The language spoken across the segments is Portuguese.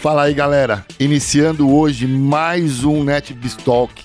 Fala aí, galera. Iniciando hoje mais um NetBiz Talk.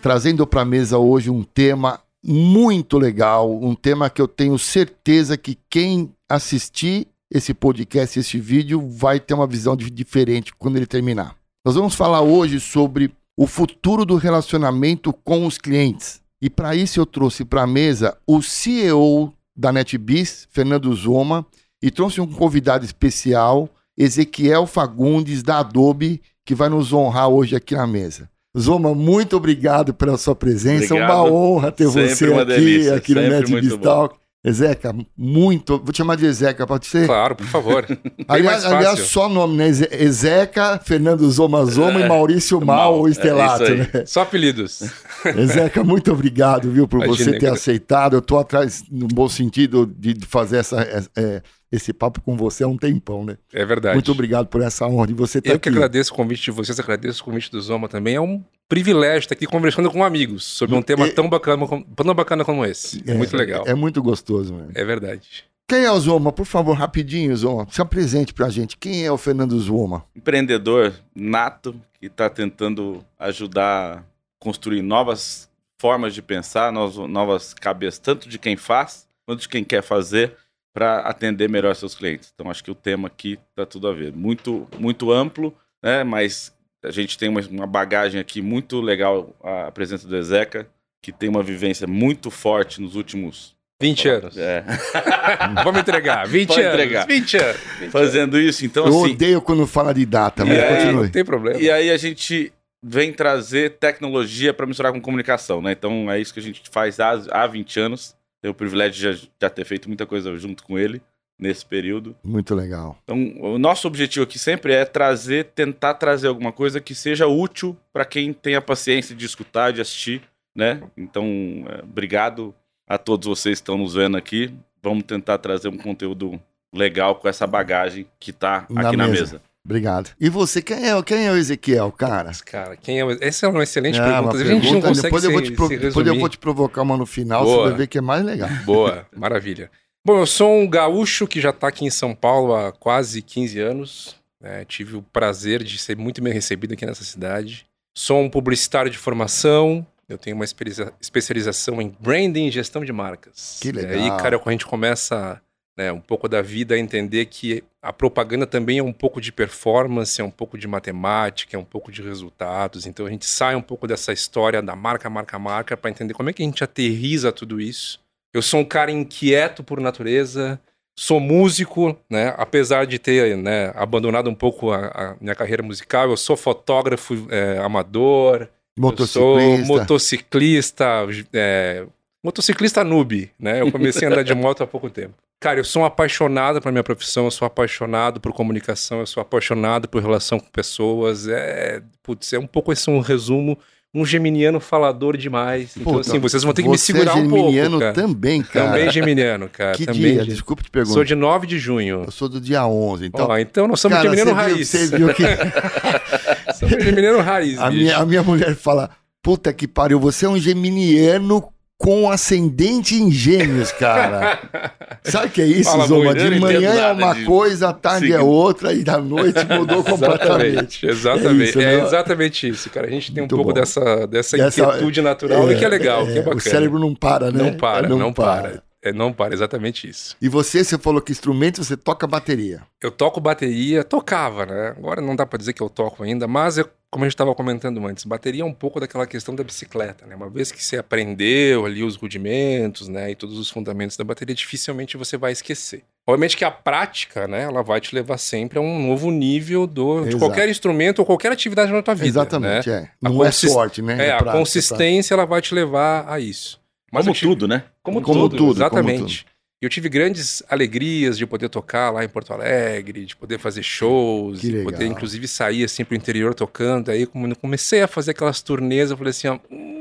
Trazendo para a mesa hoje um tema muito legal, um tema que eu tenho certeza que quem assistir esse podcast, esse vídeo, vai ter uma visão diferente quando ele terminar. Nós vamos falar hoje sobre o futuro do relacionamento com os clientes. E para isso eu trouxe para a mesa o CEO da NetBiz, Fernando Zoma, e trouxe um convidado especial, Ezequiel Fagundes, da Adobe, que vai nos honrar hoje aqui na mesa. Zoma, muito obrigado pela sua presença. Obrigado. É uma honra ter Sempre você aqui, delícia. aqui no NetBiz Talk. Ezeca, muito. Vou te chamar de Ezeca, pode ser? Claro, por favor. aliás, aliás, só nome, né? Ezeca, Fernando Zoma Zoma é, e Maurício Mal, Mal Estelato, é né? Só apelidos. Ezeca, muito obrigado, viu, por Imagina, você ter aceitado. Eu tô atrás, no bom sentido, de fazer essa, é, esse papo com você há um tempão, né? É verdade. Muito obrigado por essa honra de você estar Eu que agradeço o convite de vocês, agradeço o convite do Zoma também. É um privilégio estar aqui conversando com amigos sobre um tema é, tão, bacana, tão bacana como esse. É, muito legal. É muito gostoso, mano. É verdade. Quem é o Zoma? Por favor, rapidinho, Zoma. Se apresente pra gente. Quem é o Fernando Zoma? Empreendedor nato que está tentando ajudar a construir novas formas de pensar, novas cabeças, tanto de quem faz quanto de quem quer fazer para atender melhor seus clientes. Então acho que o tema aqui está tudo a ver. Muito, muito amplo, né? Mas a gente tem uma, uma bagagem aqui muito legal, a presença do Ezeca, que tem uma vivência muito forte nos últimos 20 anos. É. Vamos entregar. 20 Pode anos. Entregar. 20 anos. 20 Fazendo anos. isso, então Eu assim, odeio quando fala de data, mas aí, continue. Não tem problema. E aí a gente vem trazer tecnologia para misturar com comunicação, né? Então é isso que a gente faz há, há 20 anos. Tenho o privilégio de já, já ter feito muita coisa junto com ele nesse período. Muito legal. Então, o nosso objetivo aqui sempre é trazer, tentar trazer alguma coisa que seja útil para quem tem a paciência de escutar, de assistir, né? Então, é, obrigado a todos vocês que estão nos vendo aqui. Vamos tentar trazer um conteúdo legal com essa bagagem que está aqui na, na mesa. mesa. Obrigado. E você, quem é, quem é o Ezequiel, cara? Cara, quem é o... Essa é uma excelente é, pergunta. Uma a gente não consegue depois, se, eu vou te pro... depois eu vou te provocar uma no final, Boa. você vai ver que é mais legal. Boa, maravilha. Bom, eu sou um gaúcho que já está aqui em São Paulo há quase 15 anos. Né? Tive o prazer de ser muito bem recebido aqui nessa cidade. Sou um publicitário de formação. Eu tenho uma especialização em branding e gestão de marcas. Que legal. E aí, cara, a gente começa né, um pouco da vida a entender que a propaganda também é um pouco de performance, é um pouco de matemática, é um pouco de resultados. Então a gente sai um pouco dessa história da marca, marca, marca para entender como é que a gente aterriza tudo isso eu sou um cara inquieto por natureza, sou músico, né? Apesar de ter né, abandonado um pouco a, a, minha carreira musical, eu sou fotógrafo é, amador, motociclista, sou motociclista, é, motociclista noob, né? Eu comecei a andar de moto há pouco tempo. Cara, eu sou um apaixonado pela minha profissão, eu sou apaixonado por comunicação, eu sou apaixonado por relação com pessoas. É, putz, é um pouco esse um resumo um geminiano falador demais. Então, Puta, assim, vocês vão ter que me segurar é um pouco. geminiano também, cara. Também geminiano, cara. Que também dia? Desculpa te perguntar. Sou de 9 de junho. Eu sou do dia 11. Então, oh, então nós somos cara, geminiano você raiz. Viu, você viu que... somos geminiano raiz, a minha, a minha mulher fala, puta que pariu, você é um geminiano com ascendente em gêmeos, cara. Sabe o que é isso, Fala Zoma? De manhã é uma de... coisa, à tarde Sim. é outra, e da noite mudou completamente. Exatamente, exatamente. É, isso, é exatamente isso, cara. A gente tem Muito um pouco dessa, dessa, dessa inquietude natural, é, que é legal, é, que é bacana. O cérebro não para, né? Não para, não, não para. para. É, não para, exatamente isso. E você, você falou que instrumento, você toca bateria. Eu toco bateria, tocava, né? Agora não dá para dizer que eu toco ainda, mas eu, como a gente estava comentando antes, bateria é um pouco daquela questão da bicicleta, né? Uma vez que você aprendeu ali os rudimentos, né, e todos os fundamentos da bateria, dificilmente você vai esquecer. Obviamente que a prática, né, ela vai te levar sempre a um novo nível do, de qualquer instrumento ou qualquer atividade na tua vida. Exatamente, né? é. Não é sorte, né? É, é prática, a consistência ela vai te levar a isso. Mas como tive... tudo, né? Como, como tudo, tudo, exatamente. Como tudo. Eu tive grandes alegrias de poder tocar lá em Porto Alegre, de poder fazer shows, de poder inclusive sair assim pro interior tocando. Aí como eu comecei a fazer aquelas turnês, eu falei assim, ó, hum,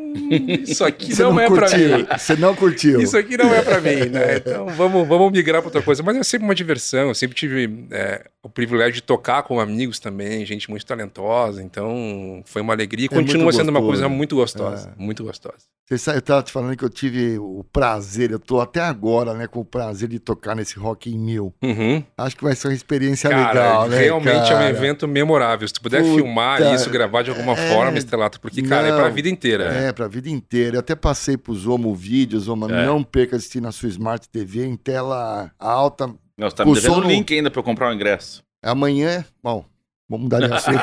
isso aqui não, não é pra curtiu. mim. Você não curtiu. Isso aqui não é pra mim, né? Então vamos, vamos migrar pra outra coisa. Mas é sempre uma diversão. Eu sempre tive é, o privilégio de tocar com amigos também, gente muito talentosa. Então foi uma alegria e É continua sendo uma coisa muito gostosa. É. Muito gostosa. Você sabe, eu tava te falando que eu tive o prazer, eu tô até agora, né, com o prazer de tocar nesse Rock em Mil. Uhum. Acho que vai ser uma experiência Cara, legal, né? realmente é um cara? evento memorável. Se tu puder Puta, filmar isso, gravar de alguma é, forma, Estrelato, porque, cara, é não, pra vida inteira. É, pra vida inteira. Eu até passei pro Zomo Vídeos, Zomo, É. não perca assistir na sua Smart TV em tela alta. Nós tá me devendo link ainda pra eu comprar o ingresso. Amanhã, bom, vamos mudar de assunto.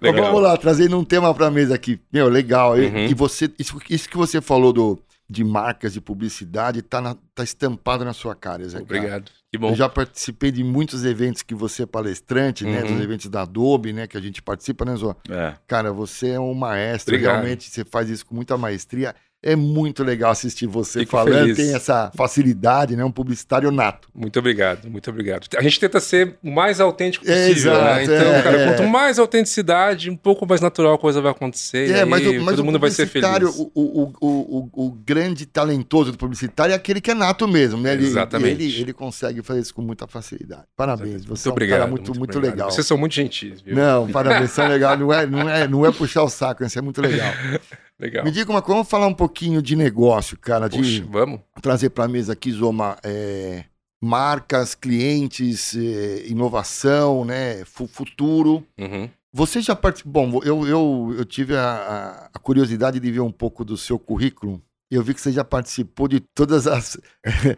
Mas vamos lá, trazendo um tema pra mesa aqui. Meu, legal. E- Uhum. E você, isso, isso que você falou do, de marcas de publicidade tá, na- tá estampado na sua cara, Zé. cara. Que bom. Eu já participei de muitos eventos que você é palestrante, né? Uhum. Dos eventos da Adobe, né? Que a gente participa, né, Zó? É. Cara, você é um maestro, Obrigado. realmente você faz isso com muita maestria. É muito legal assistir você Fico falando, feliz. tem essa facilidade, né? Um publicitário nato. Muito obrigado, muito obrigado. A gente tenta ser o mais autêntico É, possível, né? exato, Então, é, cara, é. quanto mais autenticidade, um pouco mais natural a coisa vai acontecer. É, mas, aí mas todo mundo vai ser feliz. o, o, o, o, grande talentoso do publicitário é aquele que é nato mesmo, né? Ele, Exatamente. Ele, ele consegue fazer isso com muita facilidade. Parabéns, Muito você é um obrigado. cara muito, muito, obrigado. legal. Vocês são muito gentis, viu? Não, parabéns, são legal. Não é, não, é, não é puxar o saco, isso é muito legal. Legal. Me diga uma coisa, vamos falar um pouquinho de negócio, cara, de Puxa, vamos? trazer para a mesa aqui, Zoma, é, marcas, clientes, é, inovação, né, fu- futuro. Uhum. Você já participou? Bom, eu, eu, eu tive a- a curiosidade de ver um pouco do seu currículo. Eu vi que você já participou de todas as, eh,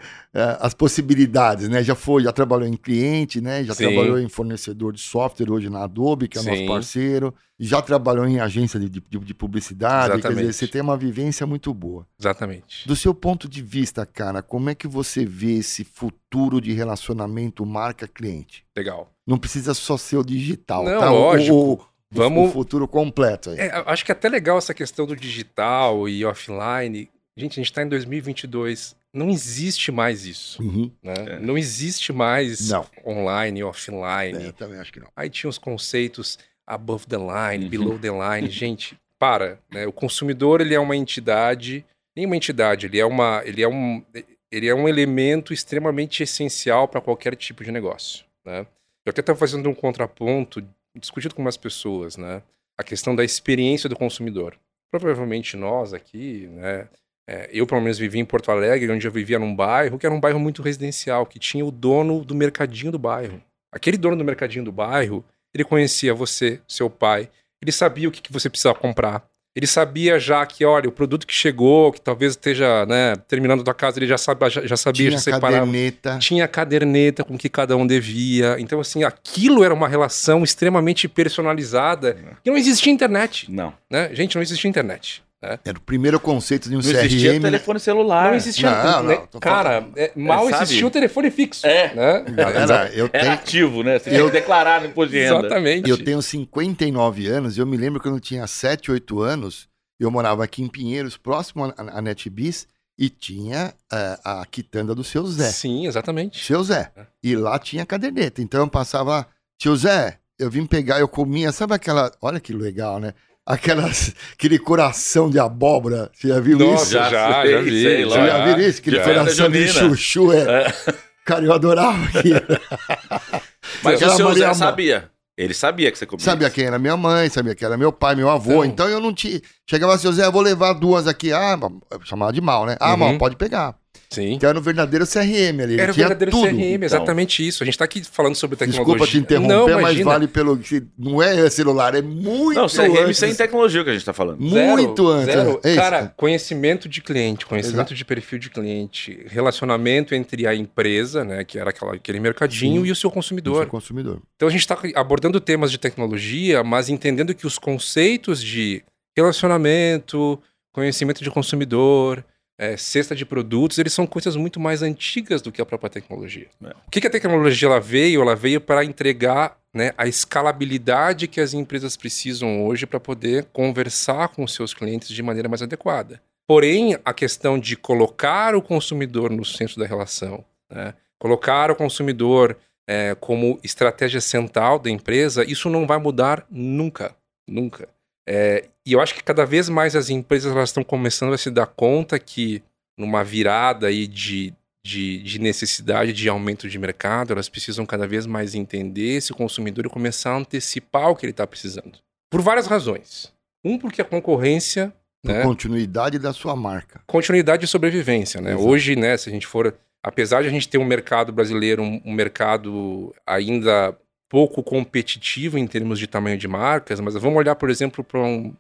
as possibilidades, né? Já foi, já trabalhou em cliente, né? Já Sim. trabalhou em fornecedor de software hoje na Adobe, que é nosso Sim. parceiro. Já trabalhou em agência de, de, de publicidade. Quer dizer, Exatamente. você tem uma vivência muito boa. Exatamente. Do seu ponto de vista, cara, como é que você vê esse futuro de relacionamento marca-cliente? Legal. Não precisa só ser o digital, Não, tá? Lógico. O, o- Vamos- o futuro completo aí. É, acho que é até legal essa questão do digital e offline. Gente, a gente está em 2022. Não existe mais isso. Uhum. Né? É. Não existe mais Não. online e offline. É, eu também acho que não. Aí tinha os conceitos above the line, Uhum. below the line. Gente, para. Né? O consumidor ele é uma entidade, nem uma entidade, ele é, uma, ele é, um, ele é um elemento extremamente essencial para qualquer tipo de negócio. Né? Eu até estava fazendo um contraponto, discutindo com umas pessoas, né? a questão da experiência do consumidor. Provavelmente nós aqui, né? É, eu, pelo menos, vivi em Porto Alegre, onde eu vivia num bairro que era um bairro muito residencial, que tinha o dono do mercadinho do bairro. Aquele dono do mercadinho do bairro, ele conhecia você, seu pai, ele sabia o que, que você precisava comprar. Ele sabia já que, olha, o produto que chegou, que talvez esteja né, terminando a tua casa, ele já, sabe, já, já sabia, Tinha já separava. caderneta. Tinha caderneta com que cada um devia. Então, assim, aquilo era uma relação extremamente personalizada. E não existia internet, Não. né? Gente, não existia internet. Né? Era o primeiro conceito de um Não existia CRM. né? telefone celular. Não existia. Não, né? não, Cara, é, mal sabe? existia o telefone fixo. É. Né? Galera, eu Era tenho, ativo, né? Você tinha que declarar no imposto de renda. Exatamente. eu tenho 59 anos e eu me lembro que quando eu tinha 7, 8 anos, eu morava aqui em Pinheiros, próximo à NetBiz, e tinha eh, a quitanda do seu Zé. Sim, exatamente. Seu Zé. É. E lá tinha caderneta. Então eu passava lá, tio Zé, eu vim pegar, eu comia, sabe aquela. Olha que legal, né? Aquelas, aquele coração de abóbora. Você já viu Nossa, isso? já, já, sei, vi. sei Você lá. já viu isso? Aquele coração de chuchu. É. Cara, eu adorava aquilo. Mas Aquela o seu Maria Zé sabia. Ele sabia que você comia. Sabia isso. quem era minha mãe, sabia quem era meu pai, meu avô. Então, Então- eu não tinha. Chegava assim, Zé, eu vou levar duas aqui. Ah, chamava de mal, né? Ah, Uhum. mal, pode pegar. Sim. Então era o verdadeiro CRM ali. Era o verdadeiro tudo. CRM, exatamente isso. A gente tá aqui falando sobre tecnologia. Desculpa te interromper, Não, mas vale pelo. que Não é celular, é muito Não, CRM antes. sem tecnologia que a gente tá falando. Zero, Muito antes. zero. é. É isso. Cara, conhecimento de cliente, conhecimento Exato. de perfil de cliente, relacionamento entre a empresa, né, que era aquela, aquele mercadinho, Sim. e o seu Do consumidor. seu consumidor. Então a gente está abordando temas de tecnologia, mas entendendo que os conceitos de relacionamento, conhecimento de consumidor, é, cesta de produtos, eles são coisas muito mais antigas do que a própria tecnologia. É. O que, que a tecnologia ela veio? Ela veio para entregar né, a escalabilidade que as empresas precisam hoje para poder conversar com os seus clientes de maneira mais adequada. Porém, a questão de colocar o consumidor no centro da relação, né, colocar o consumidor é, como estratégia central da empresa, isso não vai mudar nunca. Nunca. É, e eu acho que cada vez mais as empresas elas estão começando a se dar conta que numa virada aí de, de, de, necessidade de aumento de mercado, elas precisam cada vez mais entender esse consumidor e começar a antecipar o que ele está precisando. Por várias razões. Um, porque a concorrência. Por né, continuidade da sua marca. Continuidade e sobrevivência. Né? Hoje, né, se a gente for. Apesar de a gente ter um mercado brasileiro, um, um mercado ainda pouco competitivo em termos de tamanho de marcas, mas vamos olhar, por exemplo, para um,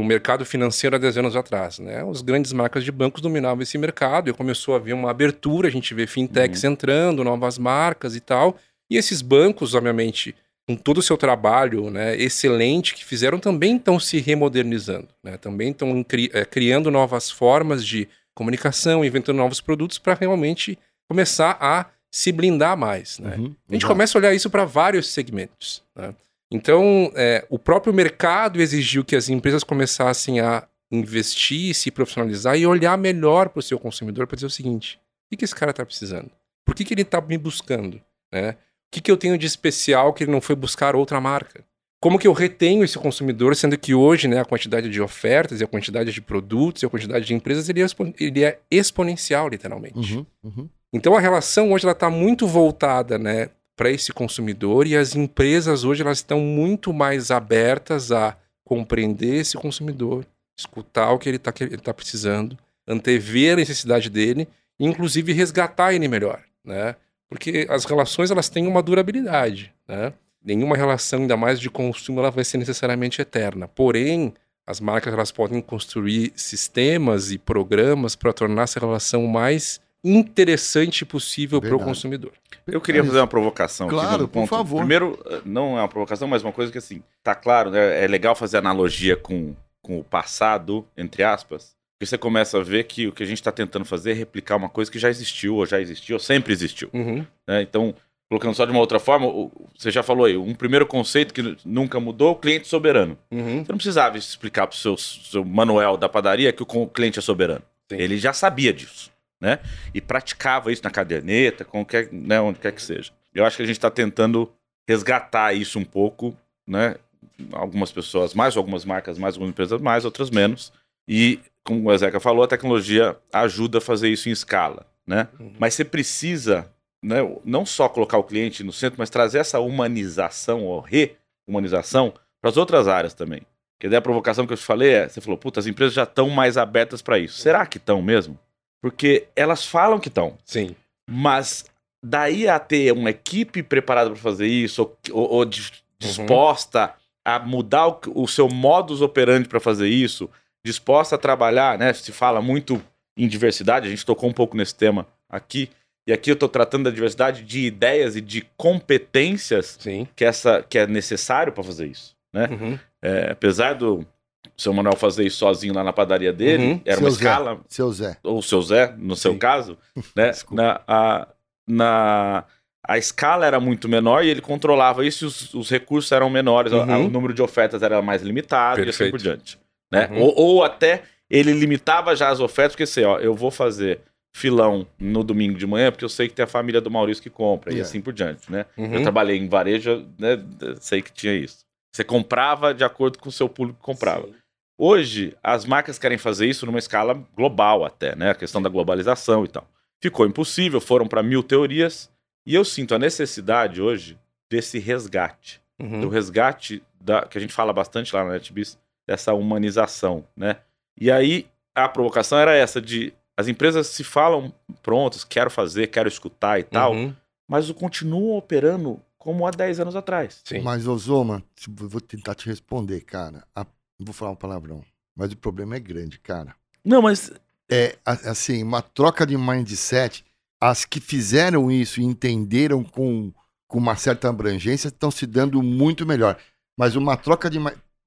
o mercado financeiro há 10 anos atrás. Né? As grandes marcas de bancos dominavam esse mercado e começou a haver uma abertura, a gente vê fintechs uhum. entrando, novas marcas e tal. E esses bancos, obviamente, com todo o seu trabalho né, excelente que fizeram, também estão se remodernizando, né? também estão cri é, criando novas formas de comunicação, inventando novos produtos para realmente começar a se blindar mais. Né? Uhum, a gente começa a olhar isso para vários segmentos. Né? Então, é, o próprio mercado exigiu que as empresas começassem a investir, se profissionalizar e olhar melhor para o seu consumidor para dizer o seguinte: o que, que esse cara está precisando? Por que, que ele está me buscando? Né? O que, que eu tenho de especial que ele não foi buscar outra marca? Como que eu retenho esse consumidor, sendo que hoje né, a quantidade de ofertas e a quantidade de produtos e a quantidade de empresas ele é, ele é exponencial, literalmente. Uhum, uhum. Então a relação hoje está muito voltada, né, para esse consumidor e as empresas hoje elas estão muito mais abertas a compreender esse consumidor, escutar o que ele está tá precisando, antever a necessidade dele, e inclusive resgatar ele melhor, né? Porque as relações elas têm uma durabilidade, né? Nenhuma relação, ainda mais de consumo, ela vai ser necessariamente eterna. Porém, as marcas elas podem construir sistemas e programas para tornar essa relação mais interessante possível para o consumidor. Eu queria fazer uma provocação claro, aqui. Claro, por favor. Primeiro, não é uma provocação, mas uma coisa que assim, tá claro, né? É legal fazer analogia com, com o passado, entre aspas, porque você começa a ver que o que a gente está tentando fazer é replicar uma coisa que já existiu, ou já existiu, ou sempre existiu. Uhum. Né? Então, colocando só de uma outra forma, você já falou aí, um primeiro conceito que nunca mudou, o cliente soberano. Uhum. Você não precisava explicar para o seu, seu Manuel da padaria que o cliente é soberano. Sim. Ele já sabia disso né? E praticava isso na caderneta, qualquer, né, onde quer que seja. Eu acho que a gente está tentando resgatar isso um pouco, né? Algumas pessoas mais, algumas marcas mais, algumas empresas mais, outras menos. E, como o Ezeca falou, a tecnologia ajuda a fazer isso em escala, né? Uhum. Mas você precisa, né, não só colocar o cliente no centro, mas trazer essa humanização ou re-humanização para as outras áreas também. Que daí a provocação que eu te falei é, você falou, puta, as empresas já estão mais abertas para isso. Será que estão mesmo? Porque elas falam que estão. Sim. Mas daí a ter uma equipe preparada para fazer isso, ou, ou, ou disposta uhum. a mudar o, o, seu modus operandi para fazer isso, disposta a trabalhar, né? Se fala muito em diversidade, a gente tocou um pouco nesse tema aqui. E aqui eu estou tratando da diversidade de ideias e de competências Sim. que, essa, que é necessário para fazer isso. Né? Uhum. É, apesar do, o seu Manuel fazer isso sozinho lá na padaria dele, uhum. era seu uma Zé. escala. Seu Zé. Ou seu Zé, no seu Sim. caso, né? na, a, na, a escala era muito menor e ele controlava isso e os, os recursos eram menores, uhum. a, o número de ofertas era mais limitado Perfeito. e assim por diante. Né? Uhum. Ou, ou, até ele limitava já as ofertas, porque assim, ó, eu vou fazer filão no domingo de manhã, porque eu sei que tem a família do Maurício que compra, yeah. e assim por diante, né? Eu uhum. trabalhei em varejo, né? Sei que tinha isso. Você comprava de acordo com o seu público que comprava. Sim. Hoje, as marcas querem fazer isso numa escala global até, né? A questão da globalização e tal. Ficou impossível, foram para mil teorias. E eu sinto a necessidade hoje desse resgate. Uhum. Do resgate da, que a gente fala bastante lá na NetBiz, dessa humanização, né? E aí, a provocação era essa de as empresas se falam prontas, quero fazer, quero escutar e tal, uhum. mas continuam operando como há 10 anos atrás. Sim. Mas, Osoma, vou tentar te responder, cara. A vou falar um palavrão, mas o problema é grande, cara. Não, mas. É, assim, uma troca de mindset. As que fizeram isso e entenderam com, com uma certa abrangência estão se dando muito melhor. Mas uma troca de.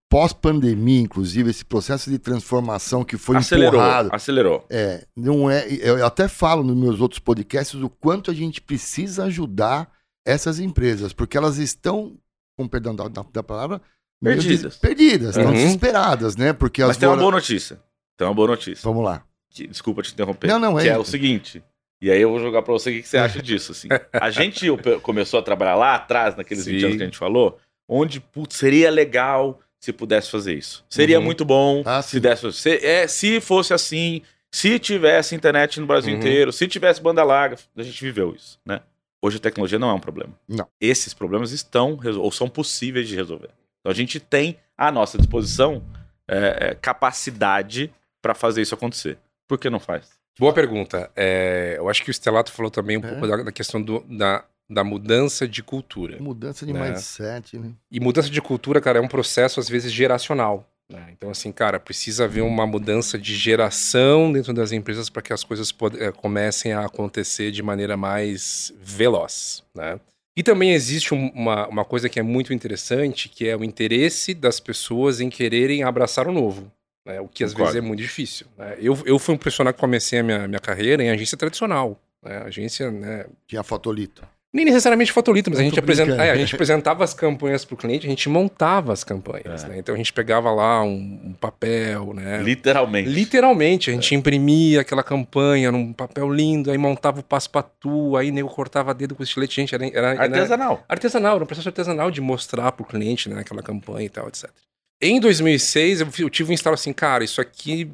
Pós-pandemia, inclusive, esse processo de transformação que foi acelerou, empurrado. Acelerou. É, não é. Eu até falo nos meus outros podcasts o quanto a gente precisa ajudar essas empresas, porque elas estão, com perdão da, da palavra, Perdidas. Perdidas, estão uhum. desesperadas, né? Porque Mas tem uma boa notícia. Tem uma boa notícia. Vamos lá. Que, desculpa te interromper. Não, não, é. Que é o seguinte. E aí eu vou jogar pra você o que, você acha disso. Assim. A gente começou a trabalhar lá atrás, naqueles Sim. 20 anos que a gente falou, onde, putz, seria legal se pudesse fazer isso. Seria Uhum. muito bom Ah, se desse. Se, é, se fosse assim, se tivesse internet no Brasil Uhum. inteiro, se tivesse banda larga, a gente viveu isso, né? Hoje a tecnologia não é um problema. Não. Esses problemas estão ou são possíveis de resolver. Então a gente tem à nossa disposição é, é, capacidade para fazer isso acontecer. Por que não faz? Boa pergunta. É, eu acho que o Stelato falou também um É. pouco da, da questão do- da, da mudança de cultura. Mudança de Né? mindset, né? E mudança de cultura, cara, é um processo às vezes geracional. Né? Então, assim, cara, precisa haver uma mudança de geração dentro das empresas para que as coisas eh, comecem a acontecer de maneira mais veloz. Né? E também existe um- uma, uma coisa que é muito interessante, que é o interesse das pessoas em quererem abraçar o novo. né? O que às Concordo. vezes é muito difícil. né? Eu, eu fui um profissional que comecei a minha, minha carreira em agência tradicional. Né? Agência, né, Tinha fotolito. Nem necessariamente fotolito, mas a gente, apresenta, brincando. é, a gente apresentava as campanhas para o cliente, a gente montava as campanhas. É. né? Então a gente pegava lá um, um papel, né? Literalmente. Literalmente, a gente imprimia aquela campanha num papel lindo, aí montava o passo-patu, aí nego cortava dedo com estilete. Gente, era, era, era Artesanal. artesanal, era um processo artesanal de mostrar para o cliente né, aquela campanha e tal, etc. Em 2006, eu, tive um instalo assim, cara, isso aqui,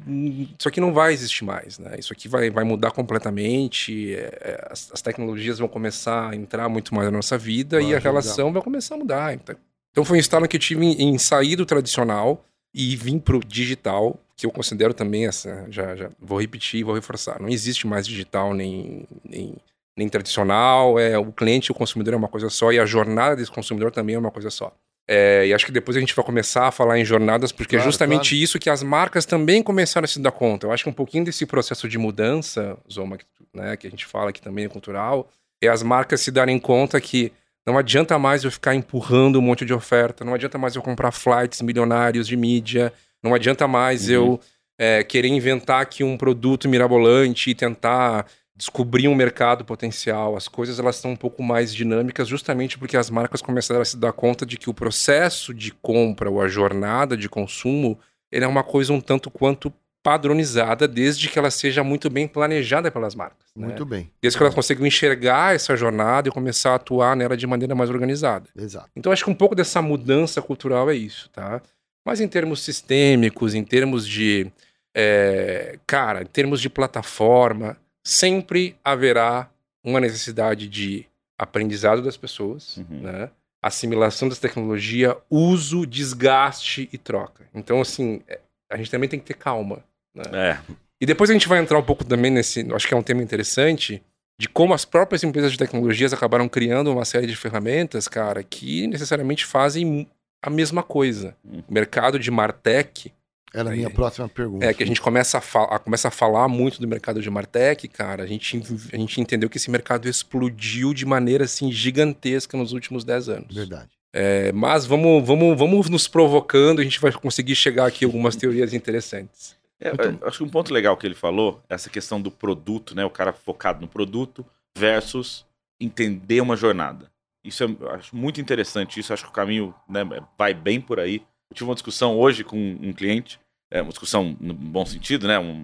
isso aqui não vai existir mais, né? Isso aqui vai, vai mudar completamente, é, é, as, as tecnologias vão começar a entrar muito mais na nossa vida Vai e a ajudar. relação vai começar a mudar. Então, então foi um instalo que eu tive em, em sair do tradicional e vim pro digital, que eu considero também essa, já, já vou repetir e vou reforçar. Não existe mais digital nem, nem, nem tradicional, é o cliente e o consumidor é uma coisa só e a jornada desse consumidor também é uma coisa só. É, e acho que depois a gente vai começar a falar em jornadas, porque é Claro, justamente claro. isso que as marcas também começaram a se dar conta. Eu acho que um pouquinho desse processo de mudança, Zoma, né, que a gente fala que também é cultural, é as marcas se darem conta que não adianta mais eu ficar empurrando um monte de oferta, não adianta mais eu comprar flights milionários de mídia, não adianta mais Uhum. eu é, querer inventar aqui um produto mirabolante e tentar descobrir um mercado potencial. As coisas elas estão um pouco mais dinâmicas justamente porque as marcas começaram a se dar conta de que o processo de compra ou a jornada de consumo ele é uma coisa um tanto quanto padronizada desde que ela seja muito bem planejada pelas marcas. né? Muito bem. Desde que elas consigam enxergar essa jornada e começar a atuar nela de maneira mais organizada. Exato. Então acho que um pouco dessa mudança cultural é isso, tá? Mas em termos sistêmicos, em termos de. é, cara, em termos de plataforma, sempre haverá uma necessidade de aprendizado das pessoas, Uhum. né? Assimilação dessa tecnologia, uso, desgaste e troca. Então, assim, é, a gente também tem que ter calma. Né? É. E depois a gente vai entrar um pouco também nesse, acho que é um tema interessante, de como as próprias empresas de tecnologias acabaram criando uma série de ferramentas, cara, que necessariamente fazem a mesma coisa. Hum. O mercado de Martech, Era a minha próxima pergunta. é que a gente começa a, fa- a- começa a falar muito do mercado de Martech, cara, a gente, a gente entendeu que esse mercado explodiu de maneira assim gigantesca nos últimos 10 anos. Verdade. É, mas vamos, vamos, vamos nos provocando, a gente vai conseguir chegar aqui a algumas teorias interessantes. É, eu acho que um ponto legal que ele falou, essa questão do produto, né? O cara focado no produto versus entender uma jornada. Isso é, eu acho muito interessante. Isso acho que o caminho né, vai bem por aí. Eu tive uma discussão hoje com um cliente, é, uma discussão no bom sentido, né? Um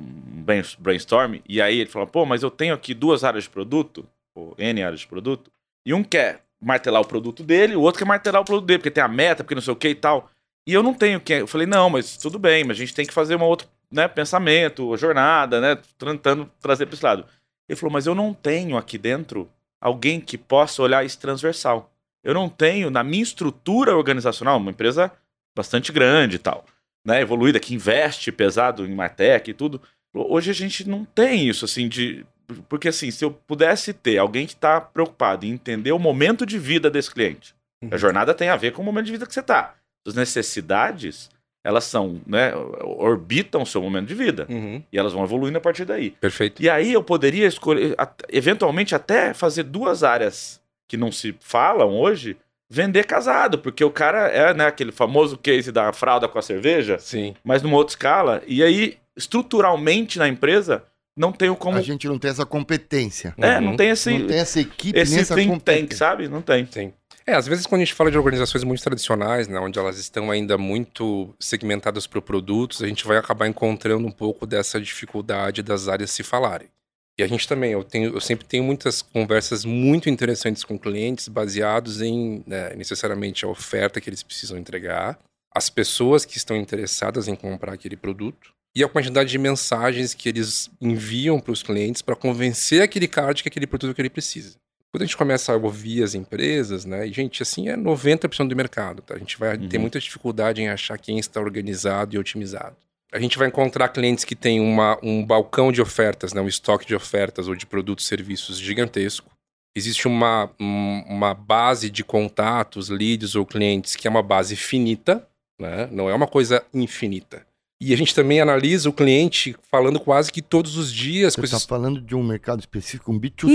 brain- brainstorm. E aí ele falou: pô, mas eu tenho aqui duas áreas de produto, ou N áreas de produto, e um quer martelar o produto dele, o outro quer martelar o produto dele, porque tem a meta, porque não sei o que e tal. E eu não tenho que. Eu falei, não, mas tudo bem, mas a gente tem que fazer uma outra né, pensamento, jornada, né? Tentando trazer para esse lado. Ele falou, mas eu não tenho aqui dentro alguém que possa olhar isso transversal. Eu não tenho, na minha estrutura organizacional, uma empresa bastante grande e tal, né? Evoluída, que investe pesado em Martech e tudo. Hoje a gente não tem isso, assim, de. Porque assim, se eu pudesse ter alguém que está preocupado em entender o momento de vida desse cliente, a jornada tem a ver com o momento de vida que você está. As necessidades, elas são, né, orbitam o seu momento de vida. Uhum, E elas vão evoluindo a partir daí. perfeito. E aí eu poderia escolher, eventualmente até fazer duas áreas que não se falam hoje, vender casado, porque o cara é né, aquele famoso case da fralda com a cerveja, Sim. mas numa outra escala. E aí, estruturalmente na empresa, não tenho como. A gente não tem essa competência. É, Uhum. não tem esse, Não tem essa equipe, nem esse essa think tank, sabe? Não tem. Sim. É, às vezes quando a gente fala de organizações muito tradicionais, né, onde elas estão ainda muito segmentadas por produtos, a gente vai acabar encontrando um pouco dessa dificuldade das áreas se falarem. E a gente também, eu, tenho, eu sempre tenho muitas conversas muito interessantes com clientes baseados em né, necessariamente a oferta que eles precisam entregar as pessoas que estão interessadas em comprar aquele produto e a quantidade de mensagens que eles enviam para os clientes para convencer aquele cara de que aquele produto que ele precisa. Quando a gente começa a ouvir as empresas, né, e gente, assim é 90% do mercado, tá? A gente vai Uhum. ter muita dificuldade em achar quem está organizado e otimizado. A gente vai encontrar clientes que têm uma, um balcão de ofertas, né, um estoque de ofertas ou de produtos e serviços gigantesco. Existe uma, um- uma base de contatos, leads ou clientes que é uma base finita, né? não é uma coisa infinita. E a gente também analisa o cliente falando quase que todos os dias Você está falando de um mercado específico, um B2C.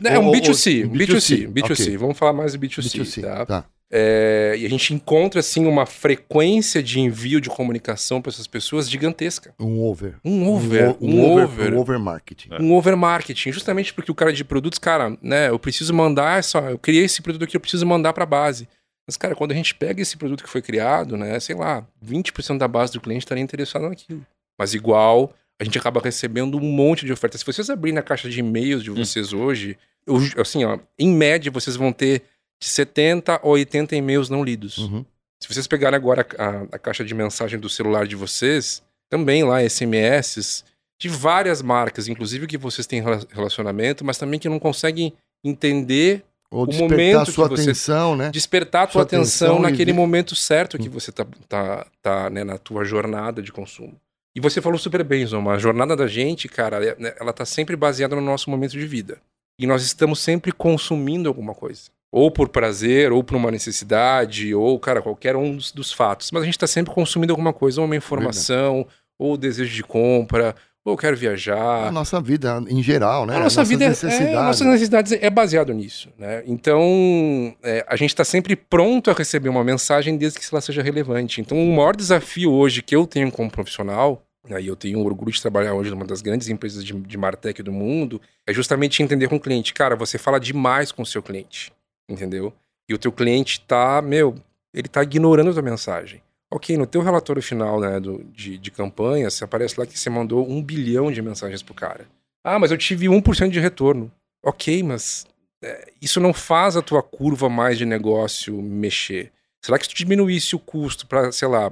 não, é um Ou- ou- B2C, ou- um B2C, B2C. ok. Vamos falar mais de B2C, B2C, tá? tá. É, e a gente encontra, assim, uma frequência de envio de comunicação para essas pessoas gigantesca. Um over. Um over, o- um, over, Um over marketing. um over marketing. Justamente porque o cara de produtos, cara, né, eu preciso mandar essa, eu criei esse produto aqui, eu preciso mandar para a base. Mas, cara, quando a gente pega esse produto que foi criado, né, sei lá, 20% da base do cliente estaria interessado naquilo. Mas igual, a gente acaba recebendo um monte de ofertas. Se vocês abrirem na caixa de e-mails de vocês hoje, eu, assim, ó, em média, vocês vão ter de 70 a 80 e-mails não lidos. Uhum. Se vocês pegarem agora a, a- a caixa de mensagem do celular de vocês, também lá SMS de várias marcas, inclusive que vocês têm rela- relacionamento, mas também que não conseguem entender, Ou O momento a sua que você- atenção, né? despertar a tua Sua atenção, atenção naquele momento certo que você tá, tá, tá né, na tua jornada de consumo. E você falou super bem, Zoma, a jornada da gente, cara, é- né, ela tá sempre baseada no nosso momento de vida. E nós estamos sempre consumindo alguma coisa. Ou por prazer, ou por uma necessidade, ou, cara, qualquer um dos, dos fatos. Mas a gente está sempre consumindo alguma coisa, ou uma informação, ou desejo de compra, ou eu quero viajar. A nossa vida em geral, né? A nossa Nossas vida é, é, necessidades. nossas necessidades é baseado nisso, né? Então, é, a gente está sempre pronto a receber uma mensagem desde que ela seja relevante. Então, o maior desafio hoje que eu tenho como profissional, né, e eu tenho orgulho de trabalhar hoje numa das grandes empresas de, de Martech do mundo, é justamente entender com o cliente. Cara, você fala demais com o seu cliente, entendeu? E o teu cliente tá, meu, ele tá ignorando a tua mensagem. Ok, no teu relatório final né, do, de, de campanha, você aparece lá que você mandou um bilhão de mensagens pro cara. Ah, mas eu tive 1% de retorno. Ok, mas é, isso não faz a tua curva mais de negócio mexer. Será que se tu diminuísse o custo para, sei lá,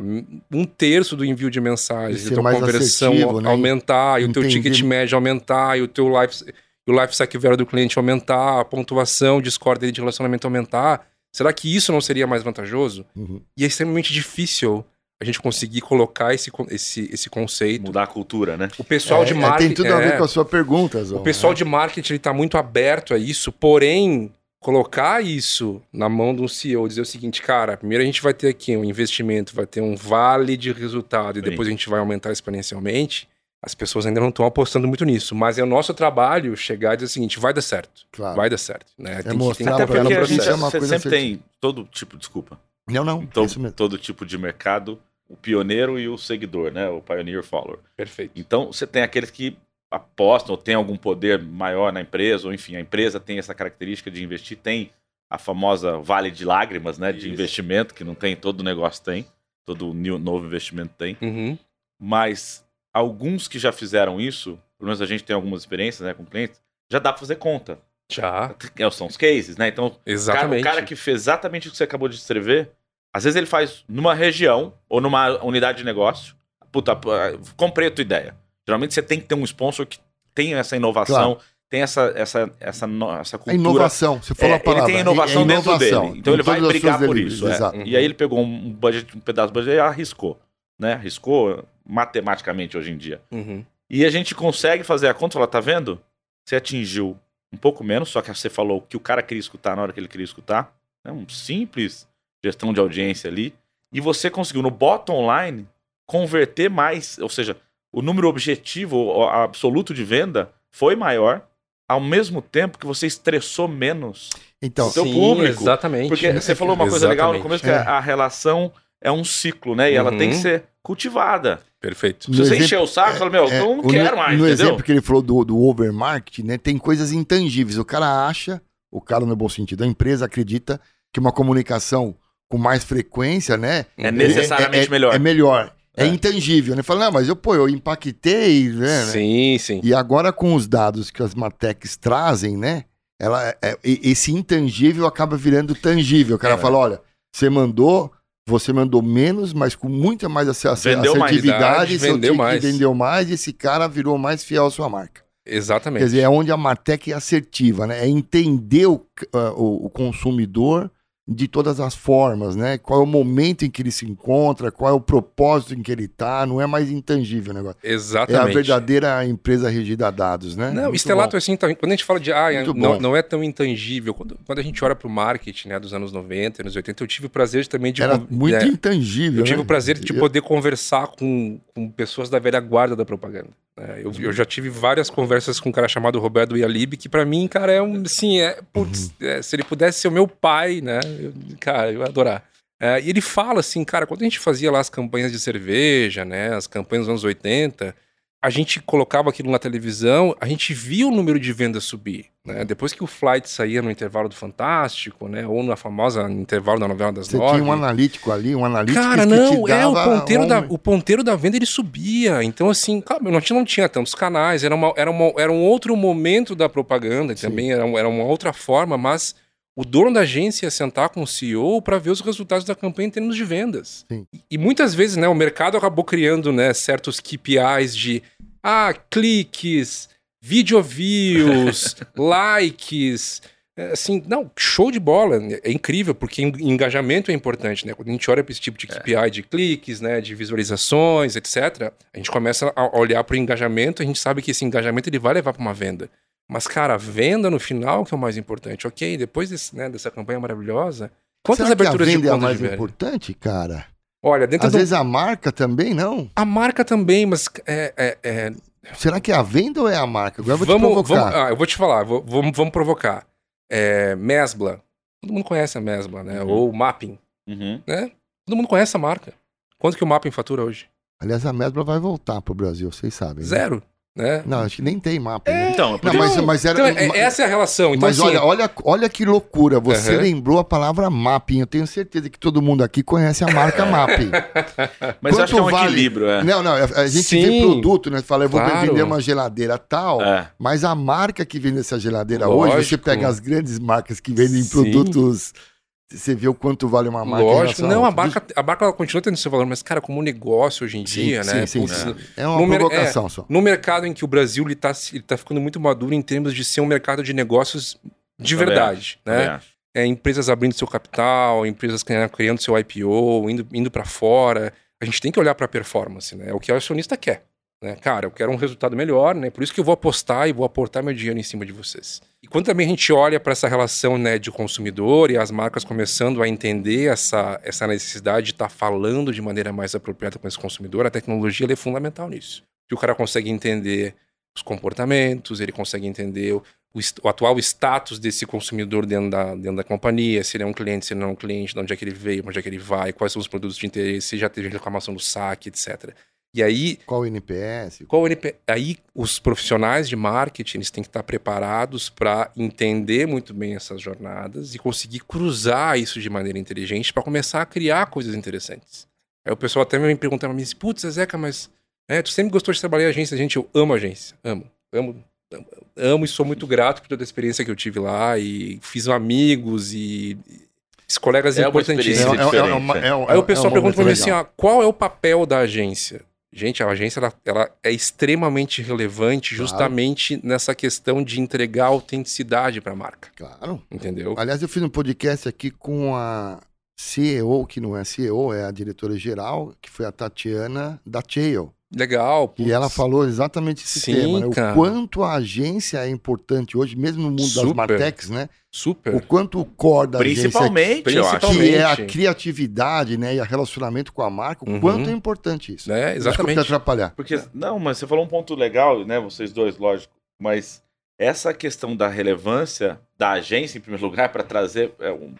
um terço do envio de mensagens, E a tua conversão assertivo, né? aumentar, e o teu ticket médio aumentar, e o teu life, o life cycle value do cliente aumentar, a pontuação de score dele de relacionamento aumentar, será que isso não seria mais vantajoso? Uhum. E é extremamente difícil a gente conseguir colocar esse, esse, esse conceito. Mudar a cultura, né? O pessoal de É, é, marketing. tem tudo a ver é, com a sua pergunta, Zó. o pessoal né? de marketing está muito aberto a isso, porém, colocar isso na mão de um CEO, dizer o seguinte, cara, primeiro a gente vai ter aqui um investimento, vai ter um vale de resultado e Sim. depois a gente vai aumentar exponencialmente, as pessoas ainda não estão apostando muito nisso. Mas é o nosso trabalho chegar e dizer o seguinte, vai dar certo, Claro. vai dar certo. Né? Tem, que, tem que Até porque a gente é processo. uma você coisa sempre tem todo tipo, desculpa, Não, não. todo, isso mesmo. todo tipo de mercado, o pioneiro e o seguidor, né? O pioneer follower. Perfeito. Então, você tem aqueles que apostam ou têm algum poder maior na empresa, ou enfim, a empresa tem essa característica de investir, tem a famosa vale de lágrimas, né? De Isso. investimento, que não tem, todo negócio tem, todo new- novo investimento tem. Uhum. Mas alguns que já fizeram isso, pelo menos a gente tem algumas experiências né, com clientes, já dá pra fazer conta. Já, É, São os cases, né? Então, o cara, exatamente. o cara que fez exatamente o que você acabou de descrever, às vezes ele faz numa região ou numa unidade de negócio. Puta, pô, comprei a tua ideia. Geralmente você tem que ter um sponsor que tem essa inovação, tem essa, essa, essa, essa A cultura. inovação, você falou É, a palavra. ele tem inovação é dentro inovação, dele. Então ele vai brigar por deliveries, isso. é. Exato. Uhum. E aí ele pegou um budget, um pedaço do budget e arriscou. Né? Arriscou matematicamente hoje em dia. Uhum. E a gente consegue fazer a conta e falar, tá vendo? Você atingiu um pouco menos, só que você falou o que o cara queria escutar na hora que ele queria escutar. É um simples gestão de audiência ali. E você conseguiu, no bottom line, converter mais, ou seja, o número objetivo o absoluto de venda foi maior, ao mesmo tempo que você estressou menos. Então, Seu Sim, público. exatamente. Porque você falou uma coisa legal no Exatamente. começo, que a a relação é um ciclo, né? E ela Uhum. tem que ser cultivada. Perfeito. Se No você exemplo- encher o saco, fala, meu, É, eu não o- quero mais, No entendeu? exemplo que ele falou do, do overmarket, né, tem coisas intangíveis. O cara acha, o cara no bom sentido, a empresa acredita que uma comunicação com mais frequência, né? É necessariamente é, é- melhor. É melhor. É, É. intangível, né? Fala, não, mas eu, pô, eu impactei, né? né? Sim, sim. E agora com os dados que as Matecs trazem, né? Ela, é- esse intangível acaba virando tangível. O cara É. fala, olha, você mandou, você mandou menos, mas com muita mais mais, assertividade, seu vendeu mais. vendeu mais esse cara virou mais fiel à sua marca. Exatamente. Quer dizer, é onde a Martech é assertiva, né? É entender o, o- o consumidor de todas as formas, né? Qual é o momento em que ele se encontra, qual é o propósito em que ele está, não é mais intangível o negócio. É Exatamente. a verdadeira empresa regida a dados, né? Não, Muito Estelato bom. assim, tá- quando a gente fala de ah, não, não é tão intangível, quando, quando a gente olha para o marketing né, dos anos 90, anos 80, eu tive o prazer também de Era con- muito é, intangível, Eu tive né? o prazer de Eu- poder conversar com, com pessoas da velha guarda da propaganda. Né? Eu, eu já tive várias conversas com um cara chamado Roberto Ialib, que pra mim, cara, é um, assim, é, putz, Uhum. é, se ele pudesse ser o meu pai, né, eu- cara, eu ia adorar. É, e ele fala assim, cara, quando a gente fazia lá as campanhas de cerveja, né, as campanhas dos anos 80, a gente colocava aquilo na televisão, a gente via o número de vendas subir, né? Depois que o Flight saía no intervalo do Fantástico, né, ou na famosa intervalo da novela das Você nove. tinha um analítico ali, um analítico Cara, que não, é, o ponteiro, um- da, o ponteiro da venda ele subia. Então, assim, claro, não tinha, não tinha tantos canais, era, uma, era, uma, era um outro momento da propaganda, Sim. também era, era uma outra forma, mas o dono da agência ia sentar com o CEO para ver os resultados da campanha em termos de vendas. Sim. E, muitas vezes, né, o mercado acabou criando, né, certos KPIs de, ah, cliques, video views, likes, é, assim, não, show de bola, é incrível, porque en- engajamento é importante, né? Quando a gente olha para esse tipo de KPI de cliques, né, de visualizações, etc., a gente começa a olhar para o engajamento, a gente sabe que esse engajamento ele vai levar para uma venda. Mas, cara, a venda no final que é o mais importante. Ok, depois desse, né, dessa campanha maravilhosa, quantas Será que a aberturas de venda é a mais importante, cara? Olha, dentro Às do... vezes a marca também, não? A marca também, mas é, é- é- Será que é a venda ou é a marca? Agora eu vou te vamos, provocar. vamos- ah, eu vou te falar, vou- vamos, vamos provocar. É, Mesbla. Todo mundo conhece a Mesbla, né? Uhum. Ou Mapping, Uhum. né? Todo mundo conhece a marca. Quanto que o Mapping fatura hoje? Aliás, a Mesbla vai voltar pro Brasil, vocês sabem. né? Zero, né? Não, acho que nem tem mapa. né? Então, é Não, mas, mas era. Então, é- essa é a relação. Então, mas assim, olha, olha, olha que loucura. Você lembrou a palavra mapping. Eu tenho certeza que todo mundo aqui conhece a marca mapping. mas eu acho que é um quanto vale? equilíbrio, é. Não, não, a gente Sim. vê produto, né? Fala, eu vou Claro. vender uma geladeira tal, É. mas a marca que vende essa geladeira hoje, você Lógico. pega as grandes marcas que vendem Sim. produtos, você vê o quanto vale uma marca. Lógico, não, a marca, a marca ela continua tendo seu valor, mas, cara, como negócio hoje em Sim, dia, sim, né? sim, putz, sim. É uma provocação só. No mercado em que o Brasil ele tá, ele tá ficando muito maduro em termos de ser um mercado de negócios de verdade, né? É, empresas abrindo seu capital, empresas criando, criando seu IPO, indo, indo para fora. A gente tem que olhar para a performance, né? É o que o acionista quer. Né? Cara, eu quero um resultado melhor, né? Por isso que eu vou apostar e vou aportar meu dinheiro em cima de vocês. E quando também a gente olha para essa relação né, de consumidor e as marcas começando a entender essa, essa necessidade de estar falando de maneira mais apropriada com esse consumidor, a tecnologia é fundamental nisso. Que o cara consegue entender os comportamentos, ele consegue entender o, o atual status desse consumidor dentro da, dentro da companhia, se ele é um cliente, se ele não é um cliente, de onde é que ele veio, onde é que ele vai, quais são os produtos de interesse, se já teve reclamação do saque, etc. E aí, Qual o NPS? qual o NP... Aí os profissionais de marketing eles têm que estar preparados para entender muito bem essas jornadas e conseguir cruzar isso de maneira inteligente para começar a criar coisas interessantes. Aí o pessoal até me pergunta pra mim, assim, putz, Zeca, mas né, tu sempre gostou de trabalhar em agência, gente, eu amo agência, amo, amo, amo, amo e sou muito grato por toda a experiência que eu tive lá e fiz amigos e, colegas É importantíssimos. diferente, uma- é. é um- Aí é o pessoal um pergunta pra mim assim, ó, qual é o papel da agência? Gente, a agência ela, ela é extremamente relevante Claro. justamente nessa questão de entregar autenticidade para a marca, Claro. entendeu? Aliás, eu fiz um podcast aqui com a CEO, que não é CEO, é a diretora geral, que foi a Tatiana da Chael. Legal. E ela putz. falou exatamente esse Sim, tema, né? O quanto a agência é importante hoje, mesmo no mundo das Super. Martechs, né? super. O quanto o core da agência Principalmente, acho. Principalmente. que é a criatividade, né, e o relacionamento com a marca, o Uhum. quanto é importante isso. Né? Te Exatamente. atrapalhar. Porque, não, mas você falou um ponto legal, né? Vocês dois, lógico. Mas essa questão da relevância da agência, em primeiro lugar, para trazer. é, um-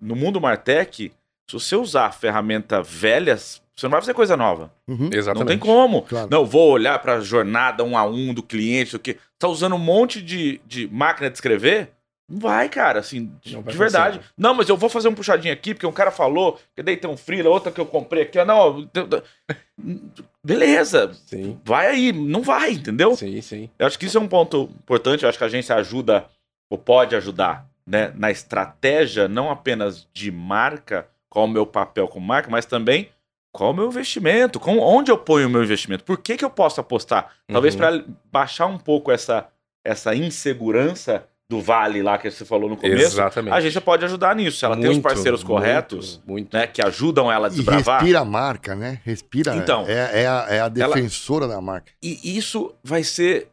no mundo Martech, se você usar ferramentas velhas, você não vai fazer coisa nova. Uhum, Exatamente. Não tem como. claro. Não, vou olhar para a jornada um a um do cliente, o que. Tá usando um monte de, de máquina de escrever? Não vai, cara, assim, de, de verdade. Não, mas eu vou fazer um puxadinho aqui, porque um cara falou, que daí tem um freela, outra que eu comprei aqui, ó, não, beleza, Sim, vai aí, não vai, entendeu? sim, sim. Eu acho que isso é um ponto importante, eu acho que a agência ajuda, ou pode ajudar, né, na estratégia, não apenas de marca, qual o meu papel como marca, mas também qual o meu investimento, com, onde eu ponho o meu investimento, por que, que eu posso apostar? Talvez Uhum. para baixar um pouco essa, essa insegurança do vale lá que você falou no começo, Exatamente. a agência pode ajudar nisso. Se ela tem os Muito, parceiros muito, corretos, Muito. né, que ajudam ela a E desbravar, respira a marca, né? Respira. Então. é, é, a, é a defensora da marca. E isso vai ser.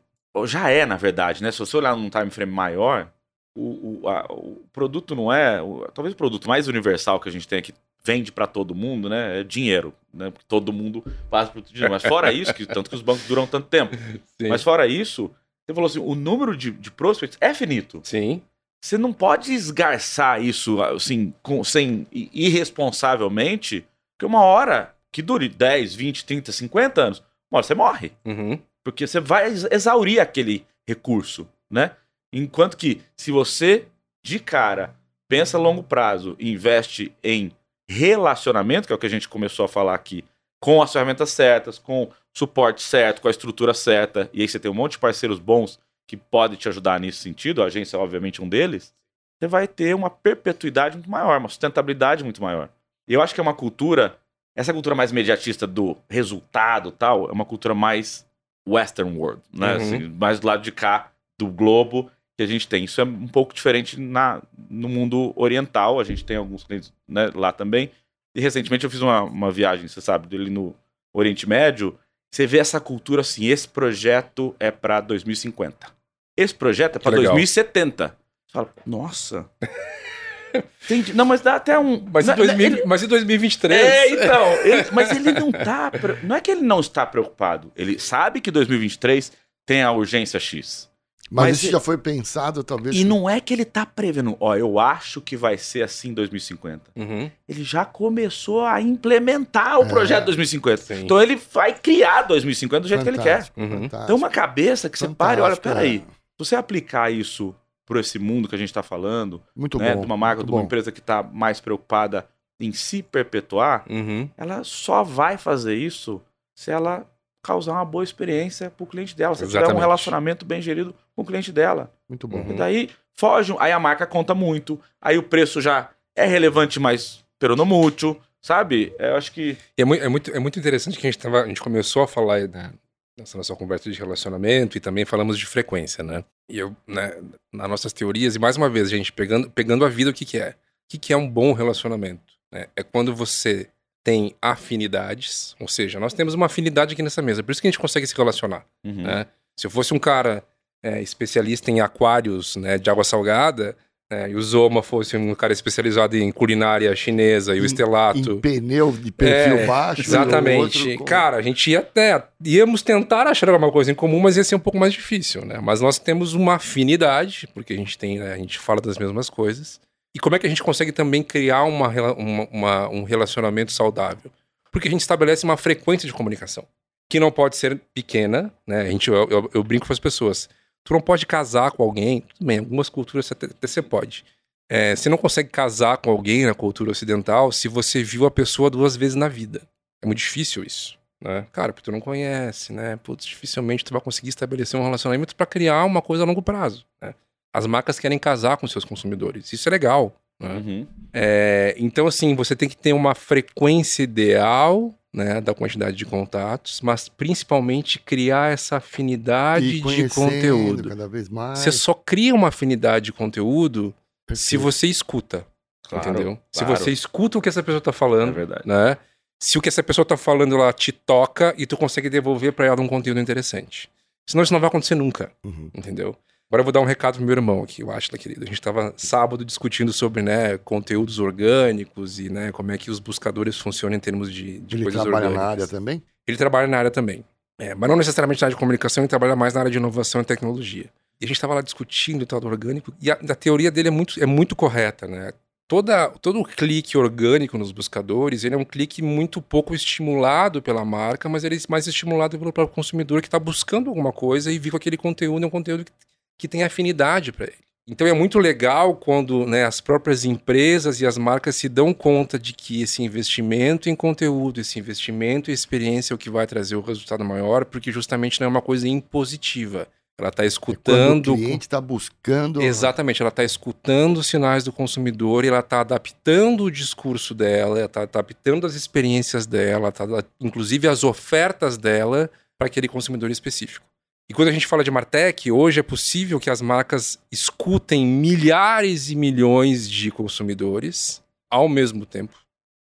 Já é, na verdade, né? Se você olhar num time frame maior, o, o, a- o produto não é. o- talvez o produto mais universal que a gente tem que vende para todo mundo, né? É dinheiro, né? Porque todo mundo passa por dinheiro. Mas fora isso, que, tanto que os bancos duram tanto tempo. Sim. Mas fora isso, você falou assim: o número de, de prospects é finito. Sim. Você não pode esgarçar isso assim, com, sem irresponsavelmente, que uma hora que dure 10, 20, 30, 50 anos, uma hora você morre. Uhum. Porque você vai ex- exaurir aquele recurso, né? Enquanto que se você, de cara, pensa a longo prazo e investe em relacionamento, que é o que a gente começou a falar aqui, com as ferramentas certas, com o suporte certo, com a estrutura certa, e aí você tem um monte de parceiros bons que podem te ajudar nesse sentido, a agência é obviamente um deles, você vai ter uma perpetuidade muito maior, uma sustentabilidade muito maior. E eu acho que é uma cultura, essa cultura mais imediatista do resultado tal, é uma cultura mais Western world, né? Uhum. Assim, mais do lado de cá do globo que a gente tem. Isso é um pouco diferente na, no mundo oriental. A gente tem alguns clientes né, lá também. E recentemente eu fiz uma, uma viagem, você sabe, ali no Oriente Médio. Você vê essa cultura assim: esse projeto é para 2050. Esse projeto é para Que legal. 2070. Você fala, nossa. Entendi. Não, mas dá até um. Mas, não, em 2000, ele- mas em 2023. é, então. ele- mas ele não tá. Não é que ele não está preocupado. Ele sabe que 2023 tem a urgência X. Mas, Mas isso já foi pensado, talvez. E não é que ele tá prevendo, ó, eu acho que vai ser assim em 2050. Uhum. Ele já começou a implementar o É. projeto 2050. Sim. Então ele vai criar 2050 do jeito que ele quer. Fantástico, Uhum. fantástico. Então uma cabeça que você para e olha, Fantástico, peraí, é. se você aplicar isso para esse mundo que a gente está falando, Muito né, bom. de uma marca, de uma bom. empresa que está mais preocupada em se perpetuar, Uhum. ela só vai fazer isso se ela causar uma boa experiência para o cliente dela, se ela tiver um relacionamento bem gerido com o cliente dela. Muito bom. E daí foge, aí a marca conta muito, aí o preço já é relevante, mas peronomútil, sabe? Eu acho que. É, mui- é muito, é muito interessante que a gente, tava, a gente começou a falar né, nessa nossa conversa de relacionamento e também falamos de frequência, né? E eu, né, nas nossas teorias, e mais uma vez, gente pegando, pegando a vida, o que, que é? O que, que é um bom relacionamento? né? É quando você tem afinidades, ou seja, nós temos uma afinidade aqui nessa mesa, por isso que a gente consegue se relacionar. Uhum. né? Se eu fosse um cara é, especialista em aquários né, de água salgada, né, e o Zoma fosse um cara especializado em culinária chinesa e o Em- Estelato. Em pneu de perfil É, baixo. o Exatamente. outro Cara, a gente ia até. Íamos tentar achar alguma coisa em comum, mas ia ser um pouco mais difícil, né? Mas nós temos uma afinidade, porque a gente tem, né, a gente fala das mesmas coisas. E como é que a gente consegue também criar uma, uma- uma- um relacionamento saudável? Porque a gente estabelece uma frequência de comunicação, que não pode ser pequena, né? A gente, eu, eu- eu brinco com as pessoas. Tu não pode casar com alguém, tudo bem, algumas culturas até, até você pode. É, você não consegue casar com alguém na cultura ocidental se você viu a pessoa duas vezes na vida. É muito difícil isso, né? Cara, porque tu não conhece, né? Putz, dificilmente tu vai conseguir estabelecer um relacionamento para criar uma coisa a longo prazo, né? As marcas querem casar com seus consumidores. Isso é legal, né? Uhum. É, então, assim, você tem que ter uma frequência ideal, né, da quantidade de contatos, mas principalmente criar essa afinidade E de conteúdo. Cada vez mais. Você só cria uma afinidade de conteúdo se Perfeito. você escuta, Claro, entendeu? Se claro. você escuta o que essa pessoa tá É falando, verdade. né? Se o que essa pessoa tá falando ela te toca e tu consegue devolver para ela um conteúdo interessante. Senão isso não vai acontecer nunca, Uhum. entendeu? Agora eu vou dar um recado pro meu irmão aqui, o Ashla, querido. A gente tava sábado discutindo sobre, né, conteúdos orgânicos e, né, como é que os buscadores funcionam em termos de, de Ele coisas trabalha orgânicas. na área também? Ele trabalha na área também. É, mas não necessariamente na área de comunicação, ele trabalha mais na área de inovação e tecnologia. E a gente estava lá discutindo o tal do orgânico, e a, a teoria dele é muito, é muito correta, né? Toda, todo clique orgânico nos buscadores, ele é um clique muito pouco estimulado pela marca, mas ele é mais estimulado pelo próprio consumidor que está buscando alguma coisa e viu que aquele conteúdo é um conteúdo que, que tem afinidade para ele. Então é muito legal quando né, as próprias empresas e as marcas se dão conta de que esse investimento em conteúdo, esse investimento em experiência é o que vai trazer o resultado maior, porque justamente não é uma coisa impositiva. Ela está É escutando. quando o cliente está buscando. Exatamente, ela está escutando os sinais do consumidor e ela está adaptando o discurso dela, ela está adaptando as experiências dela, tá, inclusive as ofertas dela para aquele consumidor específico. E quando a gente fala de Martech, hoje é possível que as marcas escutem milhares e milhões de consumidores ao mesmo tempo,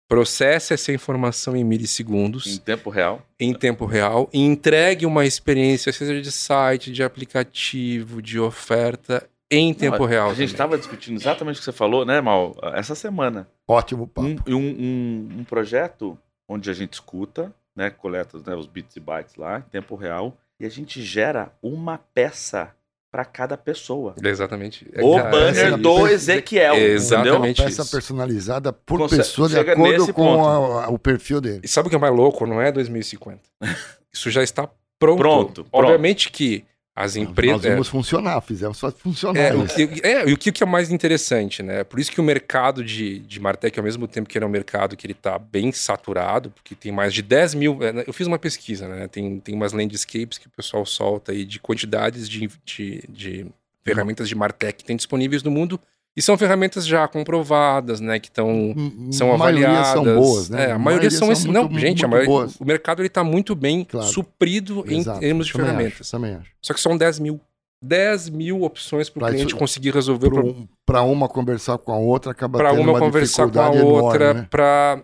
processe essa informação em milissegundos Em tempo real. em tempo real e entregue uma experiência, seja de site, de aplicativo, de oferta, em tempo Não, real. A gente estava discutindo exatamente o que você falou, né, Mal? Essa semana. Ótimo papo. Um, um, um, um projeto onde a gente escuta, né, coleta né, os bits e bytes lá, em tempo real, e a gente gera uma peça para cada pessoa. É Exatamente. É, o cara, banner do Ezequiel, Exatamente. Uma peça isso. personalizada por Conse- pessoa de acordo com a- a- o perfil dele. E sabe o que é mais louco? Não é 2050. Isso já está pronto. Pronto, pronto. Obviamente que as empresas. Nós vamos funcionar, fizemos só funcionar. É, o que, é, e o que que é mais interessante, né? Por isso que o mercado de, de Martech, ao mesmo tempo que ele é um mercado que ele está bem saturado, porque tem mais de 10 mil. é, né, Eu fiz uma pesquisa, né? Tem, tem umas landscapes que o pessoal solta aí de quantidades de, de, de ferramentas de Martech que tem disponíveis no mundo. E são ferramentas já comprovadas, né? Que estão são a maioria avaliadas. são boas, né? É, a maioria são esse, muito- não, gente, a muito maioria- boas. o mercado ele está muito bem Claro. suprido em Exato. termos de Também ferramentas. Acho, também acho. Só que são 10 mil. 10 mil opções para o Pra cliente isso- conseguir resolver o problema. Para uma conversar com a outra, acaba Para tendo uma uma conversar com a outra, enorme, né? para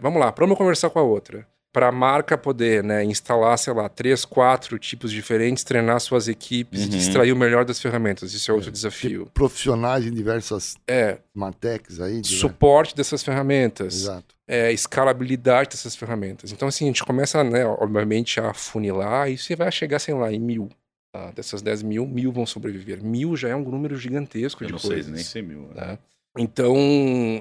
vamos lá, para uma conversar com a outra, para a marca poder, né, instalar, sei lá, três, quatro tipos diferentes, treinar suas equipes e Uhum. extrair o melhor das ferramentas. Isso é outro desafio. Profissionais em diversas É Martechs aí. de- suporte dessas ferramentas. Exato. é, escalabilidade dessas ferramentas. Então, assim, a gente começa, né, obviamente, a funilar e você vai chegar, sei lá, em mil. tá? Dessas 10 mil, mil vão sobreviver. Mil já é um número gigantesco Eu de não sei coisas. nem se é mil. né? né? Então,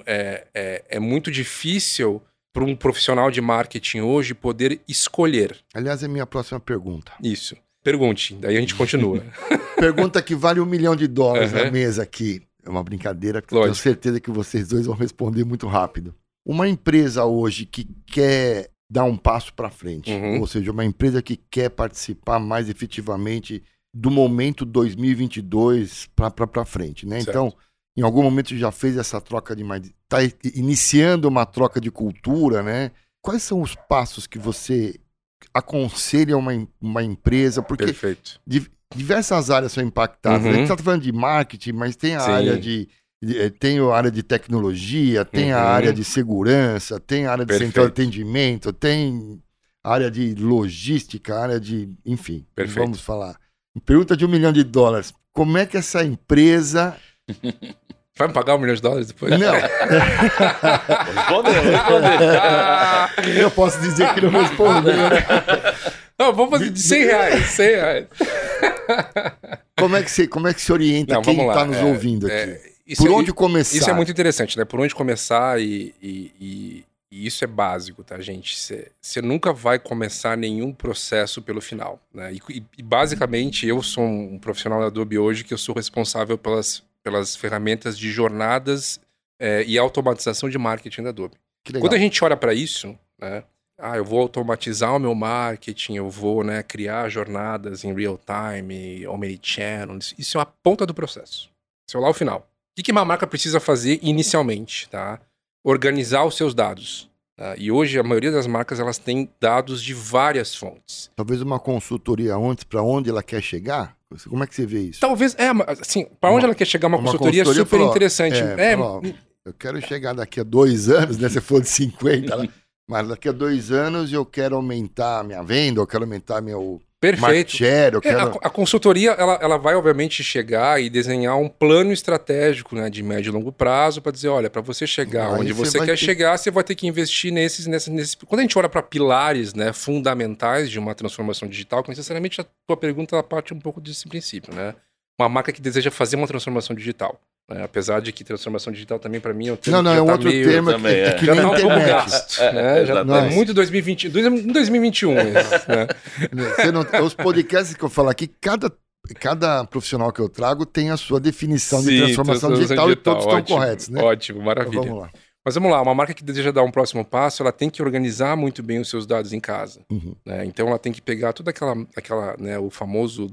é, é, é muito difícil para um profissional de marketing hoje poder escolher Aliás, é minha próxima pergunta. isso. Pergunte, daí a gente continua. Pergunta que vale um milhão de dólares na Uhum. mesa aqui. É uma brincadeira, que eu tenho Lógico. certeza que vocês dois vão responder muito rápido. Uma empresa hoje que quer dar um passo para frente, Uhum. ou seja, uma empresa que quer participar mais efetivamente do momento 2022 para frente, né? Certo. Então, em algum momento já fez essa troca de está iniciando uma troca de cultura, né? Quais são os passos que você aconselha uma, uma empresa? Porque Perfeito. Di- diversas áreas são impactadas. Uhum. A gente está falando de marketing, mas tem a Sim. área de, de- eh, tem a área de tecnologia, tem a Uhum. área de segurança, tem a área de Perfeito. central de atendimento, tem a área de logística, a área de, enfim, Perfeito. vamos falar. Pergunta de um milhão de dólares. Como é que essa empresa Vai me pagar um milhão de dólares depois? não? Respondeu, respondeu. eu posso dizer que não respondeu. né? Não, vamos fazer de 100 reais. 100 reais. Como é que você, como é que se orienta Não, quem está nos É, ouvindo aqui? é, isso Por é- onde começar? Isso é muito interessante, né? Por onde começar e, e- e- e isso é básico, tá, gente? Você nunca vai começar nenhum processo pelo final, né? E, basicamente eu sou um profissional da Adobe hoje que eu sou responsável pelas, pelas ferramentas de jornadas é, e automatização de marketing da Adobe. Quando a gente olha para isso, né? Ah, eu vou automatizar o meu marketing, eu vou né, criar jornadas em real time, omnichannel. isso- Isso é uma ponta do processo. Isso é lá o final. O que que uma marca precisa fazer inicialmente, tá? Organizar os seus dados. tá? E hoje a maioria das marcas elas têm dados de várias fontes. Talvez uma consultoria antes para onde ela quer chegar? Como é que você vê isso? Talvez, é, mas, assim, para onde Uma- ela quer chegar uma, uma consultoria, consultoria super falou, interessante. é, É, falou, Eu quero chegar daqui a dois anos, né? Você falou de 50, lá, mas daqui a dois anos eu quero aumentar a minha venda, eu quero aumentar meu perfeito. eu É, quero... a, a consultoria, ela, ela vai, obviamente, chegar e desenhar um plano estratégico né, de médio e longo prazo para dizer, olha, para você chegar Aí onde você você quer ter- chegar, você vai ter que investir nesses, nesses, nesses... Quando a gente olha para pilares né, fundamentais de uma transformação digital, que necessariamente a tua pergunta ela parte um pouco desse princípio, né? Uma marca que deseja fazer uma transformação digital. Né? Apesar de que transformação digital também, para mim, é um termo Não, não, é já um tá outro termo também, que, é é. que Já nem tá um internet. gasto, É, né? Já é exatamente. muito 2020, em 2021 isso, né? Não- os podcasts que eu falo aqui, cada, cada profissional que eu trago tem a sua definição de Sim, transformação digital, e todos estão ótimo, corretos, né? Ótimo, Então, maravilha. vamos lá. Mas vamos lá, uma marca que deseja dar um próximo passo, ela tem que organizar muito bem os seus dados em casa. Uhum. né? Então ela tem que pegar toda aquela, aquela né, o famoso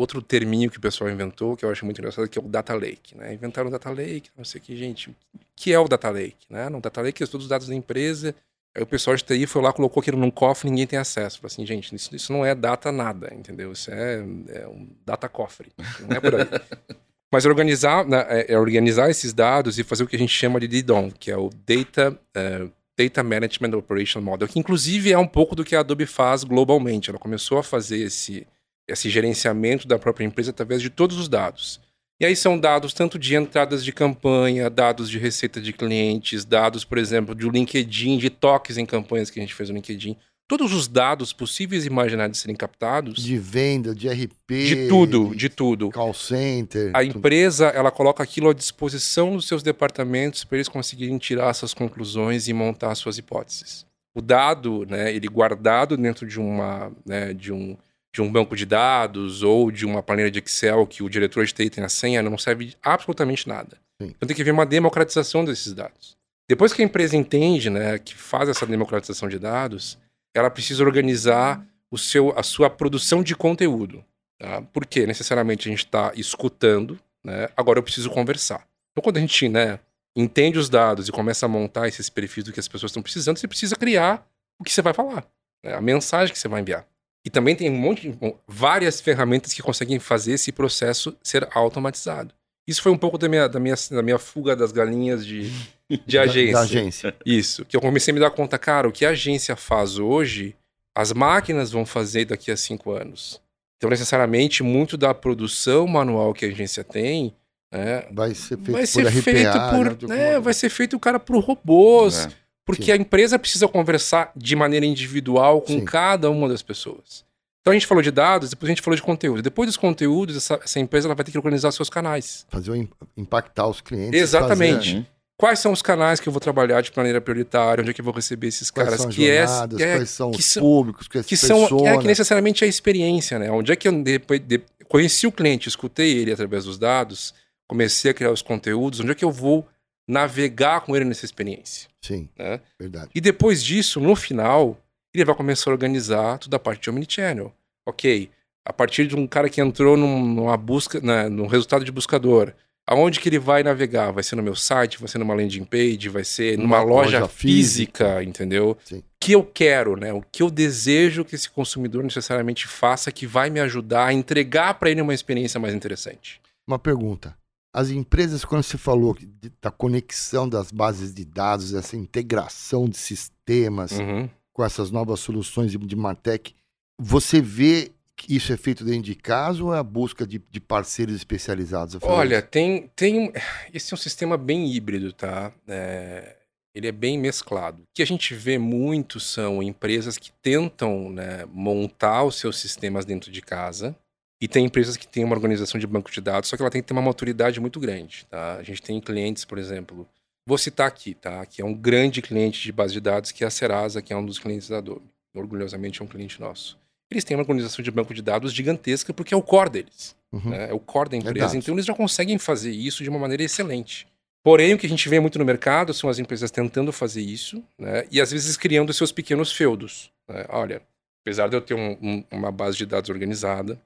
outro terminho que o pessoal inventou, que eu acho muito engraçado, que é o Data Lake. Né? Inventaram o Data Lake, não sei o que, gente. O que é o Data Lake? Né? No Data Lake é todos os dados da empresa. Aí o pessoal de TI foi lá, colocou aquilo num cofre ninguém tem acesso. Falei assim, gente, isso, isso não é data nada, entendeu? Isso é, é um data cofre. Não é por aí. Mas organizar, né, é, é organizar esses dados e fazer o que a gente chama de DDoM, que é o Data, uh, Data Management Operation Model, que inclusive é um pouco do que a Adobe faz globalmente. Ela começou a fazer esse, esse gerenciamento da própria empresa através de todos os dados. E aí são dados tanto de entradas de campanha, dados de receita de clientes, dados, por exemplo, do LinkedIn, de toques em campanhas que a gente fez no LinkedIn. Todos os dados possíveis e imaginados de serem captados. De venda, de RP. De tudo, de tudo. Call center. A empresa, ela coloca aquilo à disposição dos seus departamentos para eles conseguirem tirar suas conclusões e montar suas hipóteses. O dado, né, ele guardado dentro de uma, né, de um de um banco de dados ou de uma planilha de Excel que o diretor de TI tem a senha, não serve absolutamente nada. Sim. Então tem que haver uma democratização desses dados. Depois que a empresa entende, né, que faz essa democratização de dados, ela precisa organizar o seu, a sua produção de conteúdo. Tá? Porque necessariamente a gente está escutando, né? agora eu preciso conversar. Então quando a gente né, entende os dados e começa a montar esses perfis do que as pessoas estão precisando, você precisa criar o que você vai falar, né? a mensagem que você vai enviar. E também tem um monte de, várias ferramentas que conseguem fazer esse processo ser automatizado. Isso foi um pouco da minha, da minha, da minha fuga das galinhas de, de agência. Da, da agência. Isso. Que eu comecei a me dar conta, cara, o que a agência faz hoje, as máquinas vão fazer daqui a cinco anos. Então, necessariamente, muito da produção manual que a agência tem né, vai ser feito vai por ser RPA, feito por, né, né, vai ser feito cara por robôs. É. Porque Sim. a empresa precisa conversar de maneira individual com Sim. cada uma das pessoas. Então a gente falou de dados, depois a gente falou de conteúdo. Depois dos conteúdos, essa, essa empresa ela vai ter que organizar seus canais. Fazer o impactar os clientes. Exatamente. fazer- Quais são os canais que eu vou trabalhar de maneira prioritária? Onde é que eu vou receber esses Quais caras? são que é, jornadas, é- quais são que os públicos, que, que são é, que necessariamente a experiência, né? Onde é que eu depois de- conheci o cliente, escutei ele através dos dados, comecei a criar os conteúdos, onde é que eu vou navegar com ele nessa experiência, Sim, né? verdade. E depois disso, no final, ele vai começar a organizar toda a parte de omnichannel. Ok, a partir de um cara que entrou num- numa busca, né, num resultado de buscador, aonde que ele vai navegar? Vai ser no meu site, vai ser numa landing page, vai ser numa, Numa loja, loja física, física. entendeu? Sim. O que eu quero, né? O que eu desejo que esse consumidor necessariamente faça que vai me ajudar a entregar para ele uma experiência mais interessante. Uma pergunta. As empresas, quando você falou de- da conexão das bases de dados, essa integração de sistemas Uhum. com essas novas soluções de, de Martech, você vê que isso é feito dentro de casa ou é a busca de, de parceiros especializados? Olha, isso? tem, tem. Esse é um sistema bem híbrido, tá? É, ele é bem mesclado. O que a gente vê muito são empresas que tentam né, montar os seus sistemas dentro de casa. E tem empresas que têm uma organização de banco de dados, só que ela tem que ter uma maturidade muito grande, tá? A gente tem clientes, por exemplo, vou citar aqui, tá? Que é um grande cliente de base de dados, que é a Serasa, que é um dos clientes da Adobe. Orgulhosamente é um cliente nosso. Eles têm uma organização de banco de dados gigantesca porque é o core deles Uhum. né? É o core da empresa. Verdade. Então eles já conseguem fazer isso de uma maneira excelente. Porém, o que a gente vê muito no mercado são as empresas tentando fazer isso, né? E às vezes criando seus pequenos feudos. né? Olha, apesar de eu ter um- um- uma base de dados organizada,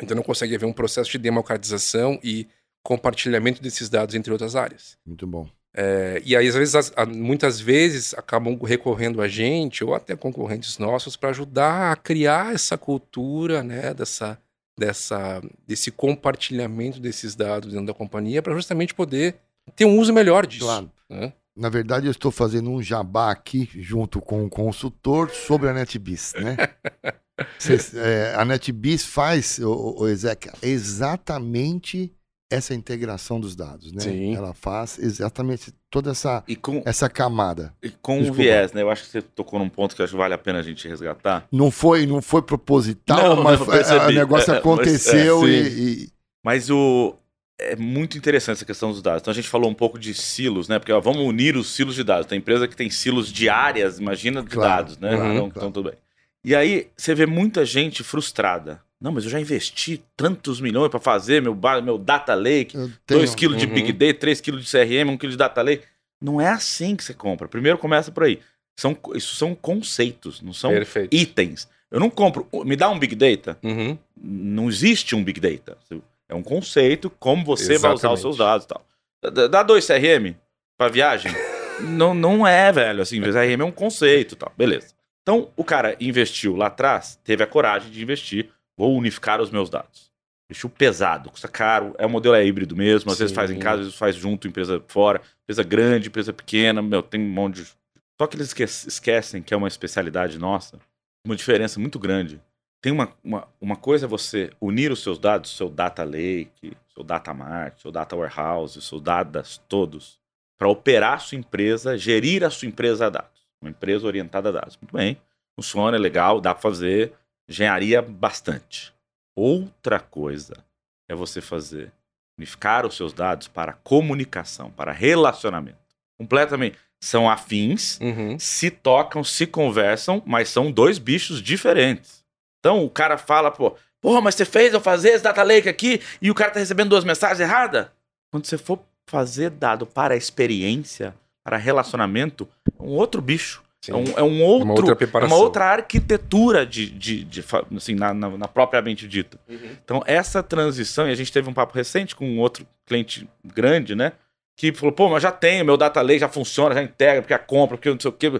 então não consegue haver um processo de democratização e compartilhamento desses dados entre outras áreas. Muito bom. É, e aí, às vezes, muitas vezes, acabam recorrendo a gente, ou até concorrentes nossos, para ajudar a criar essa cultura, né, dessa, dessa, desse compartilhamento desses dados dentro da companhia, para justamente poder ter um uso melhor disso. Claro. né? Na verdade, eu estou fazendo um jabá aqui, junto com o consultor, sobre a NetBeast, né? Cês- é, a NetBeast faz, o, o Ezequiel, exatamente essa integração dos dados, né? Sim. Ela faz exatamente toda essa, E com, essa camada. e com um Desculpa. viés, né? Eu acho que você tocou num ponto que acho que vale a pena a gente resgatar. Não foi, não foi proposital, Não, mas o negócio É, é, mas- aconteceu é, e, e- Mas o. É muito interessante essa questão dos dados. Então a gente falou um pouco de silos, né? Porque ó, vamos unir os silos de dados. Tem empresa que tem silos de áreas, imagina, de Claro, dados, né? uhum, então, claro. então tudo bem. E aí você vê muita gente frustrada. Não, mas eu já investi tantos milhões para fazer meu, meu data lake, eu tenho- 2 kg de Uhum. Big Data, 3 kg de CRM, 1 kg de data lake. Não é assim que você compra. Primeiro começa por aí. São, isso são conceitos, não são Perfeito. itens. Eu não compro. Me dá um Big Data? Uhum. Não existe um Big Data. É um conceito, como você vai usar os seus Exatamente. dados e tal. Dá- dois CRM pra viagem? não, não é, velho. Assim, CRM é um conceito e tal. Beleza. Então, o cara investiu lá atrás, teve a coragem de investir. Vou unificar os meus dados. Investiu pesado, custa caro. É o modelo é híbrido mesmo. Às vezes Sim. faz em casa, às vezes faz junto, empresa fora. Empresa grande, empresa pequena. Meu, tem um monte de. Só que eles esque- esquecem que é uma especialidade nossa. Uma diferença muito grande. Tem uma, uma, uma coisa é você unir os seus dados, seu data lake, seu data mart, seu data warehouse, seus dados todos, para operar a sua empresa, gerir a sua empresa a dados. Uma empresa orientada a dados. Muito bem, funciona, é legal, dá para fazer, engenharia bastante. Outra coisa é você fazer, unificar os seus dados para comunicação, para relacionamento. Completamente. São afins, Uhum. se tocam, se conversam, mas são dois bichos diferentes. Então o cara fala, pô, porra, mas você fez eu fazer esse data lake aqui e o cara tá recebendo duas mensagens erradas? Quando você for fazer dado para experiência, para relacionamento, é um outro bicho. É um, é um outro. Uma outra é uma outra arquitetura de, de, de fa- assim, na, na, na propriamente dita. Uhum. Então, essa transição, e a gente teve um papo recente com um outro cliente grande, né? Que falou, pô, mas já tenho, meu data lake já funciona, já integra, porque a compra, porque não sei o quê.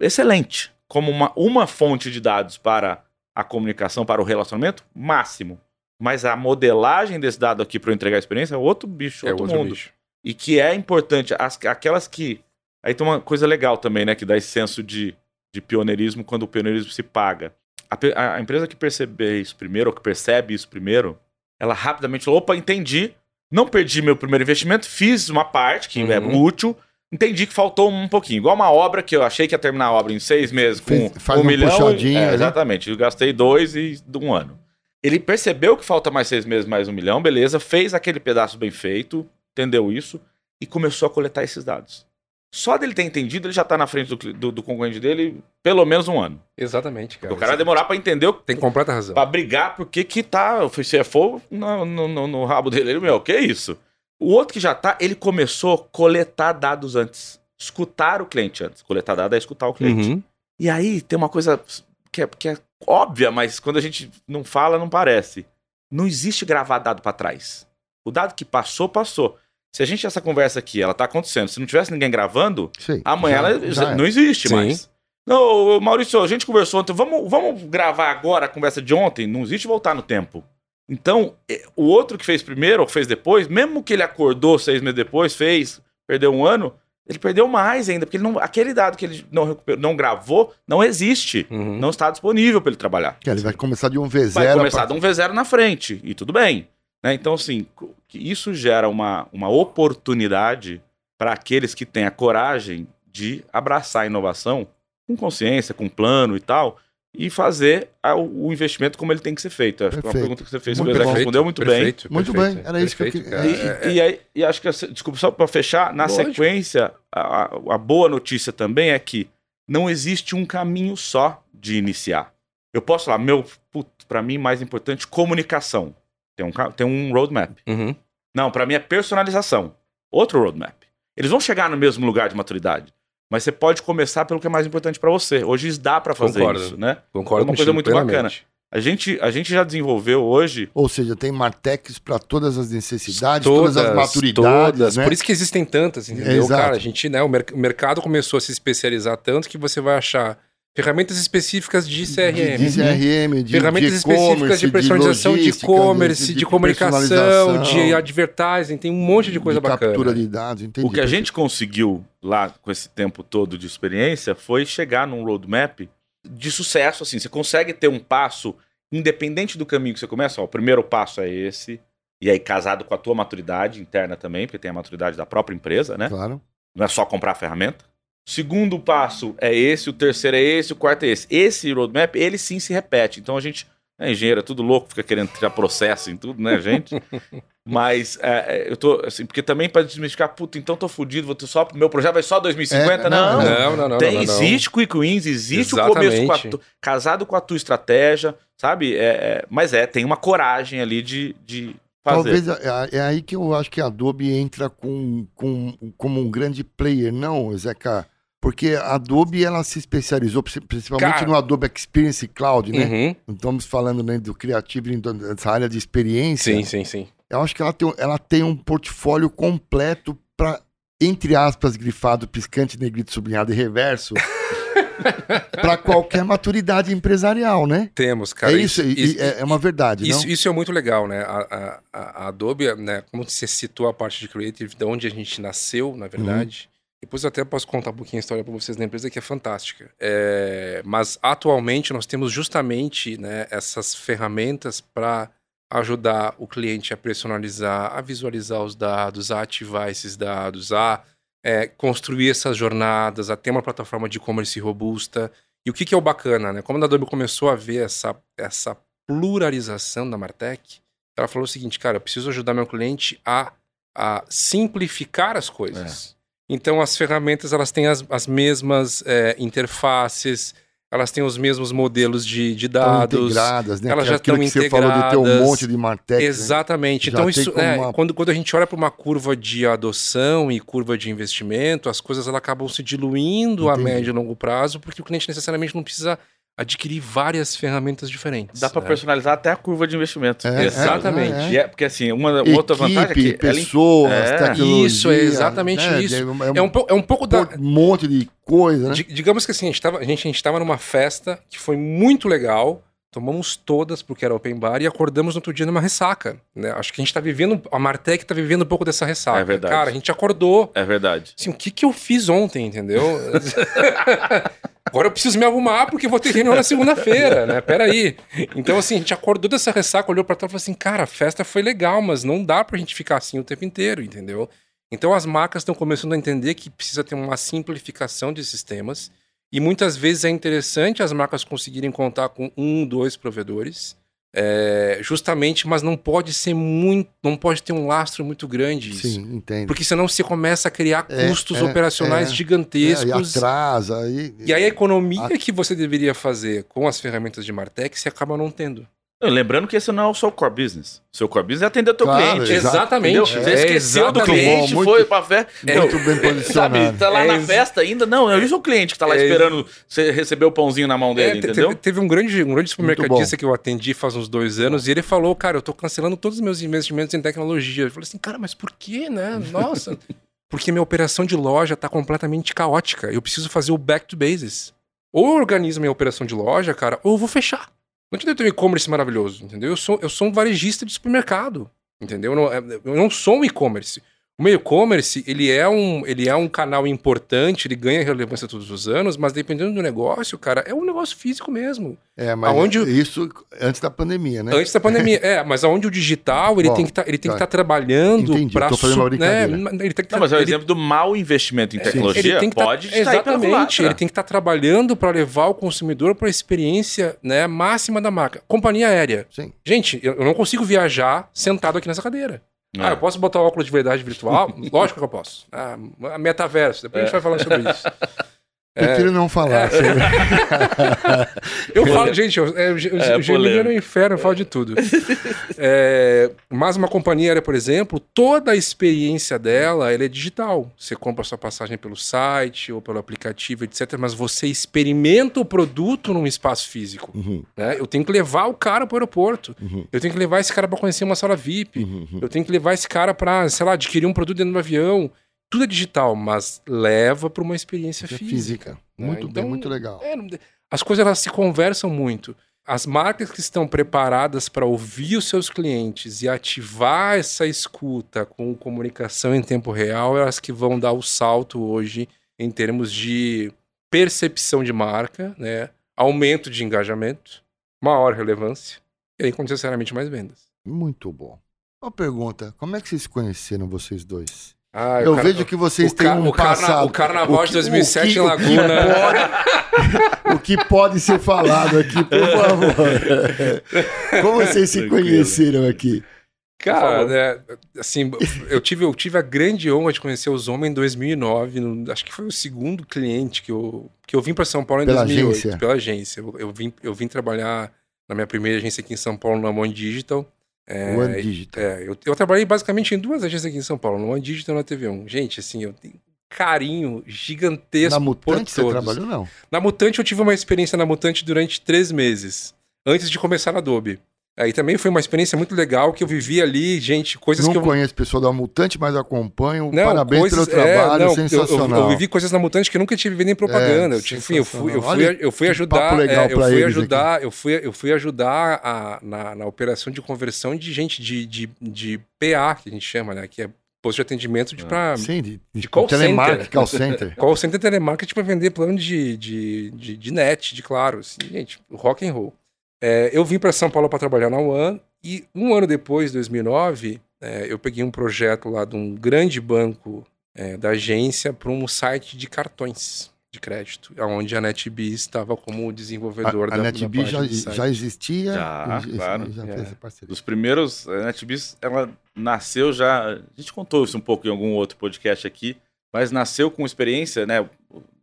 Excelente. Como uma, uma fonte de dados para a comunicação, para o relacionamento, máximo. Mas a modelagem desse dado aqui para eu entregar a experiência é outro bicho, É outro, outro mundo. bicho. E que é importante, as, aquelas que. Aí tem uma coisa legal também, né? Que dá esse senso de, de pioneirismo quando o pioneirismo se paga. A, a- empresa que perceber isso primeiro, ou que percebe isso primeiro, ela rapidamente falou: opa, entendi. Não perdi meu primeiro investimento, fiz uma parte que é Uhum. útil, entendi que faltou um pouquinho. Igual uma obra que eu achei que ia terminar a obra em seis meses com Fez- faz um uma milhão. é, né? exatamente. Eu gastei dois e de um ano. Ele percebeu que falta mais seis meses, mais um milhão, beleza, fez aquele pedaço bem feito, entendeu isso e começou a coletar esses dados. Só dele ter entendido, ele já tá na frente do, do, do concorrente dele pelo menos um ano. Exatamente, cara. O cara vai demorar pra entender, o- Tem completa razão. pra brigar, porque que tá o CFO no, no, no, no rabo dele. Ele, meu, que isso? O outro que já tá, ele começou a coletar dados antes. Escutar o cliente antes. Coletar dados é escutar o cliente. Uhum. E aí tem uma coisa que é, que é óbvia, mas quando a gente não fala, não parece. Não existe gravar dado pra trás. O dado que passou, passou. Se a gente, essa conversa aqui, ela tá acontecendo, se não tivesse ninguém gravando, Sei, amanhã já- ela já já é. não existe Sim. mais. Não, Maurício, a gente conversou ontem, vamos, vamos gravar agora a conversa de ontem? Não existe voltar no tempo. Então, eh, o outro que fez primeiro ou fez depois, mesmo que ele acordou seis meses depois, fez, perdeu um ano, ele perdeu mais ainda, porque ele não, aquele dado que ele não, recuperou, não gravou não existe. Uhum. Não está disponível para ele trabalhar. Que ele vai começar de um V0. Vai começar pra- de um V0 na frente, e tudo bem. Né? Então, assim, isso gera uma, uma oportunidade para aqueles que têm a coragem de abraçar a inovação com consciência, com plano e tal, e fazer a- o investimento como ele tem que ser feito. Acho que é uma pergunta que você fez, Muito o bom. respondeu muito bem. perfeito, Muito perfeito, bem, era isso que eu queria- cara. E, e aí, e acho que, essa- desculpa, só para fechar, na Lógico. sequência, a, a- a boa notícia também é que não existe um caminho só de iniciar. Eu posso falar, meu, para mim, mais importante, comunicação. Tem um, tem um roadmap. Uhum. Não, para mim é personalização. Outro roadmap. Eles vão chegar no mesmo lugar de maturidade. Mas você pode começar pelo que é mais importante para você. Hoje dá para fazer Concordo. isso, né? Concordo É uma coisa muito plenamente. A gente, a gente já desenvolveu hoje Ou seja, tem Martex para todas as necessidades, todas, Todas, as maturidades. todas. Né? Por isso que existem tantas, entendeu? Exato. Cara, a gente, né, o, mer- o mercado começou a se especializar tanto que você vai achar ferramentas específicas de de, CRM. de CRM, de ferramentas de específicas de personalização, de e-commerce, de, comunicação, de advertising, tem um monte de coisa de bacana. captura de dados, entendi. O que a gente conseguiu lá com esse tempo todo de experiência foi chegar num roadmap de sucesso. Assim, você consegue ter um passo independente do caminho que você começa. Ó, o primeiro passo é esse, e aí casado com a tua maturidade interna também, porque tem a maturidade da própria empresa, né? Claro. Não é só comprar a ferramenta. Segundo passo é esse, o terceiro é esse, o quarto é esse. Esse roadmap, ele sim se repete. Então a gente, é engenheiro, é tudo louco, fica querendo tirar processo em tudo, né, gente? Mas é, é, eu tô, assim, porque também para desmistificar, puta, então tô fudido, vou ter só, meu projeto vai só 2050. É, não, não, Não, não, não. tem, não, não, não. existe quick wins, existe o começo com a Exatamente. tu- casado com a tua estratégia, sabe? É, é, mas é, tem uma coragem ali de, de fazer. Talvez é, é aí que eu acho que a Adobe entra com, com, como um grande player, não, Zeca? Porque a Adobe ela se especializou princi- principalmente Cara. no Adobe Experience Cloud, né? Uhum. Estamos falando né, do criativo, então, dessa área de experiência. Sim, sim, sim. Eu acho que ela tem, ela tem um portfólio completo para, entre aspas, grifado, piscante, negrito, sublinhado e reverso, para qualquer maturidade empresarial, né? Temos, cara. é isso, e- e é, é uma verdade, Isso, não? isso é muito legal, né? A, a- a- Adobe, né? Como você citou a parte de Creative, de onde a gente nasceu, na verdade. Depois até posso contar um pouquinho a história para vocês da empresa, que é fantástica. É, mas atualmente nós temos justamente né, essas ferramentas para ajudar o cliente a personalizar, a visualizar os dados, a ativar esses dados, a é, construir essas jornadas, a ter uma plataforma de e-commerce robusta. E o que, que é o bacana, né? Como a Adobe começou a ver essa, essa pluralização da Martech, ela falou o seguinte, cara, eu preciso ajudar meu cliente a, a simplificar as coisas. Então, as ferramentas, elas têm as, as mesmas é, interfaces, elas têm os mesmos modelos de, de Estão dados. integradas, né? elas já estão que você falou de ter um integradas. monte de Martech. né? Exatamente. Já Então, isso, é, uma- quando, quando a gente olha para uma curva de adoção e curva de investimento, as coisas elas acabam se diluindo a Entendi. médio e longo prazo, porque o cliente necessariamente não precisa adquirir várias ferramentas diferentes. Dá para né? personalizar até a curva de investimento. É, Exatamente. é, é. E é- porque assim, uma, uma outra vantagem é que ela pessoas, É. tecnologia. Isso, é exatamente né? isso. É um, É um, é um pouco da, um monte de coisa, né? Di- Digamos que assim, a gente, tava, a, gente, a gente tava numa festa que foi muito legal, tomamos todas porque era open bar e acordamos no outro dia numa ressaca. Né? Acho que a gente tá vivendo, a Martech tá vivendo um pouco dessa ressaca. É verdade. Cara, a gente acordou, É verdade. assim, o que que eu fiz ontem, entendeu? Agora eu preciso me arrumar porque eu vou ter reunião na segunda-feira, né? Peraí. Então, assim, a gente acordou dessa ressaca, olhou pra trás e falou assim, cara, a festa foi legal, mas não dá pra gente ficar assim o tempo inteiro, entendeu? Então as marcas estão começando a entender que precisa ter uma simplificação de sistemas e muitas vezes é interessante as marcas conseguirem contar com um, dois provedores, é, justamente, mas não pode ser muito, não pode ter um lastro muito grande isso. Sim, entendo. Porque senão você começa a criar É, custos é, operacionais é. É, e gigantescos. atrasa. Aí, e aí a economia A- que você deveria fazer com as ferramentas de Martech, você acaba não tendo. Lembrando que esse não é o seu core business. Seu core business é atender teu Claro, cliente. Exatamente. Entendeu? Você É, esqueceu do exatamente. cliente, Muito- foi pra festa. muito bem posicionado. Sabe, tá lá É na festa ainda. Não, é isso o cliente que tá lá É esperando você receber o pãozinho na mão dele, É, te- entendeu? teve, teve um grande, um grande supermercadista bom. que eu atendi faz uns dois anos e ele falou, cara, eu tô cancelando todos os meus investimentos em tecnologia. Eu falei assim, cara, mas por quê, né? Nossa. Porque minha operação de loja tá completamente caótica. Eu preciso fazer o back to basis. Ou eu organizo minha operação de loja, cara, ou eu vou fechar. Não adianta eu um e-commerce maravilhoso, entendeu? Eu sou, eu sou um varejista de supermercado, entendeu? Eu não, eu não sou um e-commerce. O e-commerce, ele é um, ele é um canal importante, ele ganha relevância todos os anos, mas dependendo do negócio, cara, é um negócio físico mesmo. É, mas Aonde- isso antes da pandemia, né? Antes da pandemia. é, mas aonde o digital, ele Bom, tem que tá, ele tem que tá. estar trabalhando Entendi, para tô fazendo uma brincadeira. ele tem que Não, mas é o ele- exemplo do mau investimento em ele tecnologia. tem que tá- pode exatamente, ele tem que estar trabalhando para levar o consumidor para a experiência, né, máxima da marca. Companhia aérea. Sim. Gente, eu não consigo viajar sentado aqui nessa cadeira. É. Ah, eu posso botar o óculos de verdade virtual? Lógico que eu posso. Ah, metaverso, depois a gente vai falar sobre isso. Prefiro não É. falar. sobre- Eu falo, gente, eu, é, o Ge- o É, o Gemini polêmico. é inferno, eu falo de tudo. É, mas uma companhia aérea, por exemplo, toda a experiência dela ela é digital. Você compra sua passagem pelo site ou pelo aplicativo, etc. Mas você experimenta o produto num espaço físico. Uhum, né? Eu tenho que levar o cara para o aeroporto. uhum, Eu tenho que levar esse cara para conhecer uma sala VIP. uhum, uhum. Eu tenho que levar esse cara para, sei lá, adquirir um produto dentro do avião. Tudo é digital, mas leva para uma experiência É física. física. né? Muito Então, bem, muito legal. é, as coisas elas se conversam muito. As marcas que estão preparadas para ouvir os seus clientes e ativar essa escuta com comunicação em tempo real, elas que vão dar o salto hoje em termos de percepção de marca, né? aumento de engajamento, maior relevância e aí, necessariamente, mais vendas. Muito bom. Uma pergunta: como é que vocês se conheceram, vocês dois? Ah, Eu o vejo que vocês o, têm um o, carna- passado. o Carnaval O de que- 2007 o que- em Laguna. O que pode ser falado aqui, por favor? Como vocês se conheceram aqui? Cara, né, assim, eu tive, eu tive a grande honra de conhecer os homens em 2009. no- acho que foi o segundo cliente que eu, que eu vim para São Paulo em Pela 2008. agência? Pela agência. Eu, eu vim, eu vim trabalhar na minha primeira agência aqui em São Paulo, na One Digital. É, One Digital. é, eu, eu trabalhei basicamente em duas agências aqui em São Paulo, no One Digital e na TV1. Gente, assim, eu tenho carinho gigantesco Na por Mutante você todos. trabalhou, não? Na Mutante eu tive uma experiência na Mutante durante três meses, antes de começar na Adobe. Aí também foi uma experiência muito legal que eu vivi ali, gente, coisas não que eu conheço pessoa da Mutante, mas acompanho. Não, Parabéns coisas- pelo é, trabalho, não, eu- sensacional. Eu, eu vivi coisas na Mutante que eu nunca tive vindo em propaganda. É, eu, enfim, eu fui, eu fui, eu fui ajudar, é, eu fui ajudar, eu fui, eu fui ajudar a- na, na operação de conversão de gente de, de, de PA, que a gente chama, né? Que é posto de atendimento de pra, Sim, de, de, call telemarketing, center. call center. Call center telemarketing para vender plano de, de, de, de net, de claro. Assim, gente, rock and roll. É, eu vim para São Paulo para trabalhar na One e um ano depois, 2009, é, eu peguei um projeto lá de um grande banco é, da agência para um site de cartões de crédito, onde a NetBees estava como desenvolvedor A, a da, NetBee da já, já existia? Já, já, claro. já É. fez essa parceria. Dos primeiros, a NetBees, ela nasceu já. A gente contou isso um pouco em algum outro podcast aqui, mas nasceu com experiência, né?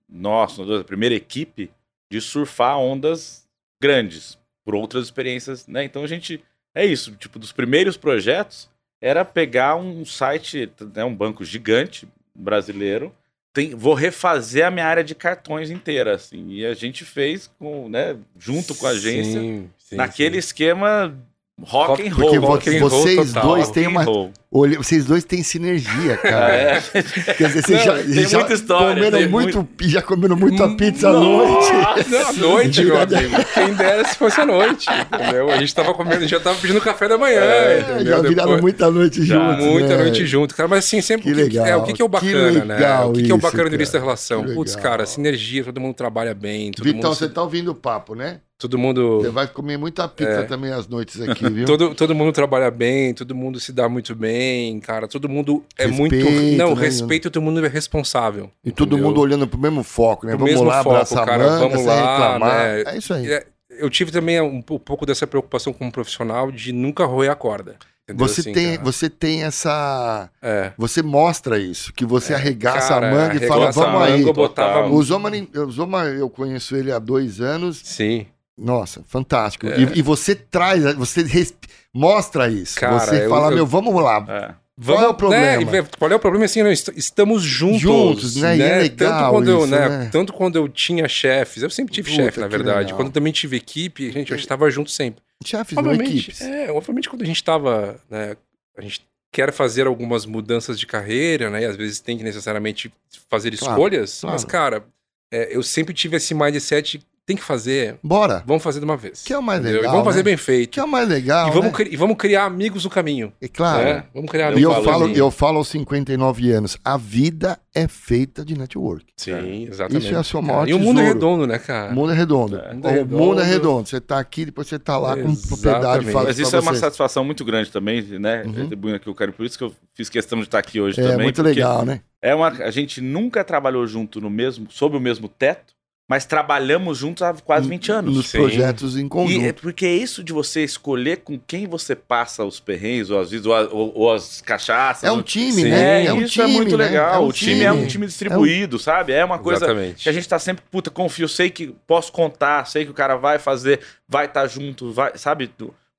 Nossa, a primeira equipe de surfar ondas grandes por outras experiências, né? Então a gente. É isso, tipo, dos primeiros projetos era pegar um site, né, um banco gigante brasileiro. Tem, vou refazer a minha área de cartões inteira, assim. E a gente fez com, né, junto com a agência, Sim, sim, naquele sim. esquema rock, Rock- and Porque roll. rock and roll vocês total, dois Rock têm uma. roll. Olha, vocês dois têm sinergia, cara. É. Quer dizer, vocês já, tem já muita história, comeram tem muito, já comeram muita pizza à noite. Não, à noite, meu amigo. Quem dera se fosse à noite, entendeu? A gente tava comendo, já tava pedindo café da manhã, É, já viraram muita noite Já. juntos. Muita né? noite junto, cara. Mas assim, sempre. Que que, legal, É, o que, que é o que bacana, né? legal O que, que é o isso, bacana do início da cara. relação? Que Putz, cara, sinergia, todo mundo trabalha bem, todo Vitão, mundo. você tá ouvindo o papo, né? Todo mundo. Você vai comer muita pizza É. também às noites aqui, viu? Todo, todo mundo trabalha bem, todo mundo se dá muito bem, cara. Todo mundo é muito. Respeito, Não, né? respeito, todo mundo é responsável. E todo entendeu? mundo olhando pro mesmo foco, né? Pro Vamos lá, foco, abraçar cara, a manga, vamos lá, reclamar. né? É isso aí. É, Eu tive também um, po- pouco dessa preocupação como profissional de nunca roer a corda. entendeu? Você, Assim, tem, cara. você tem essa. É. Você mostra isso, que você arregaça Cara, a manga e fala, vamos aí. eu botava. O Zoma, o Zoma, eu conheço ele há dois anos. Sim. Nossa, fantástico. É. E, e você traz, você mostra isso. Cara, você eu- fala, eu- meu, vamos lá. É. Qual é o problema? Né, e ver- qual é o problema? Assim, estamos juntos. Juntos, né? E é legal tanto, quando eu, isso, né, né? tanto quando eu tinha chefes, eu sempre tive Puta, chefe, na verdade. legal. Quando também tive equipe, gente, eu estava junto sempre. Chefes, não Obviamente, equipes. é, obviamente quando a gente estava, né, a gente quer fazer algumas mudanças de carreira, né, e às vezes tem que necessariamente fazer Claro, escolhas, claro. mas cara, é, eu sempre tive esse mindset, tem que fazer, Bora. vamos fazer de uma vez. Que é o mais entendeu? E legal, vamos fazer né? bem feito. Que é o mais legal, e, vamos, né? cri- e vamos criar amigos no caminho. É claro. né? Vamos criar Eu E eu amigos no falo, eu falo aos 59 anos, a vida é feita de network. Sim, exatamente. Isso é a sua cara. maior E o mundo é redondo, né, cara? O mundo é redondo. É. O Mundo é mundo é redondo. redondo. Você tá aqui, depois você tá lá com Exatamente. propriedade. Fala Mas isso é uma vocês. satisfação muito grande também, né? Uhum. Retribuindo aqui o cara. Por isso que eu fiz questão de estar aqui hoje É também. muito porque legal, né? É uma, a gente nunca trabalhou junto no mesmo, sob o mesmo teto, mas trabalhamos juntos há quase 20 anos. Nos Sim. projetos em E conjunto. é porque é isso de você escolher com quem você passa os perrengues, ou as, vezes, ou, ou- ou as cachaças. É um time, né? É, um isso time, é muito né? legal. um o time, é um time distribuído, sabe? É uma coisa Exatamente. que a gente tá sempre, puta, confio, sei que posso contar, sei que o cara vai fazer, vai estar junto, vai, sabe?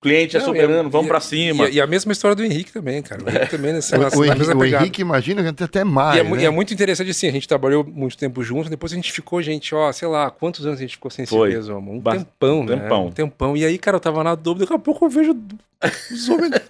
Cliente é Não, soberano, e- vamos e- pra cima. E, e a mesma história do Henrique também, cara. O Henrique também nessa, O, nessa, o na Henrique, mesma o. Henrique, imagina que até- até mais. E é, né? e é muito interessante assim, a gente trabalhou muito tempo junto, depois a gente ficou, gente, ó, sei lá, quantos anos a gente ficou sem Foi. si mesmo, amor? Um Ba- tempão, né? tempão. Um tempão. E aí, cara, eu tava na dúvida, daqui a pouco eu vejo os homens. O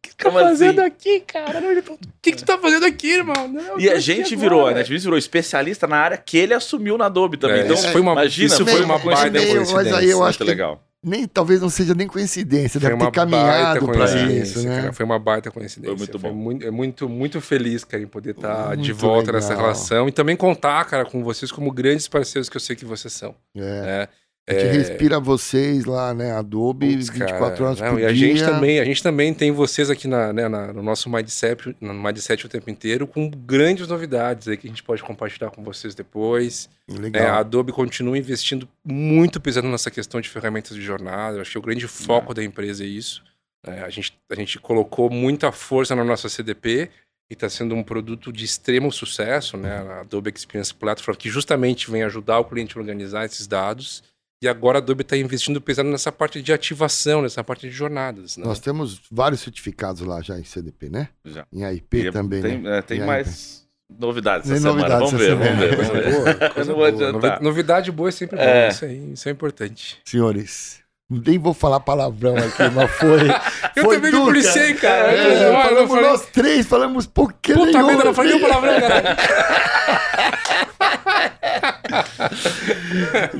que tá Como fazendo assim? aqui, cara? Falou, O que, que tu tá fazendo aqui, irmão? Não, E a gente agora. virou, a Netflix virou especialista na área que ele assumiu na Adobe também. É, então, isso foi uma- imagina, isso foi uma baita coincidência. Mas aí eu Muito acho que legal. Nem, talvez não seja nem coincidência, Foi deve uma ter caminhado coincidência, isso, né? cara. Foi uma baita coincidência. Foi muito bom. muito, é muito, muito feliz, cara, em poder estar de Muito volta nessa legal. relação e também contar, cara, com vocês como grandes parceiros que eu sei que vocês são. É. né? A gente respira vocês lá, né? Adobe, Putz, 24 cara, horas não, por e a dia. gente também, a gente também tem vocês aqui na, né, na- no nosso mindset, no mindset o tempo inteiro, com grandes novidades aí que a gente pode compartilhar com vocês depois. É, a Legal. Adobe continua investindo muito pesado nessa questão de ferramentas de jornada. Eu acho que o grande foco da empresa é isso. É, a, gente, a gente colocou muita força na nossa CDP e está sendo um produto de extremo sucesso, né? A Adobe Experience Platform, que justamente vem ajudar o cliente a organizar esses dados. E agora a Adobe está investindo pesado nessa parte de ativação, nessa parte de jornadas. Né? Nós temos vários certificados lá já em CDP, né? Já. Em AIP E também, tem, né? é, tem mais novidades essa semana. novidades Vamos ver, vamos ver. Vamos ver. Boa, coisa boa. adiantar. Novi- Novidade boa é sempre bom. É. Isso, aí, isso é importante. Senhores, nem vou falar palavrão aqui, mas foi. Eu foi também me policiei, cara. É, falamos falei- nós três, falamos pouquinho. Puta merda, não falei nenhum palavrão, cara.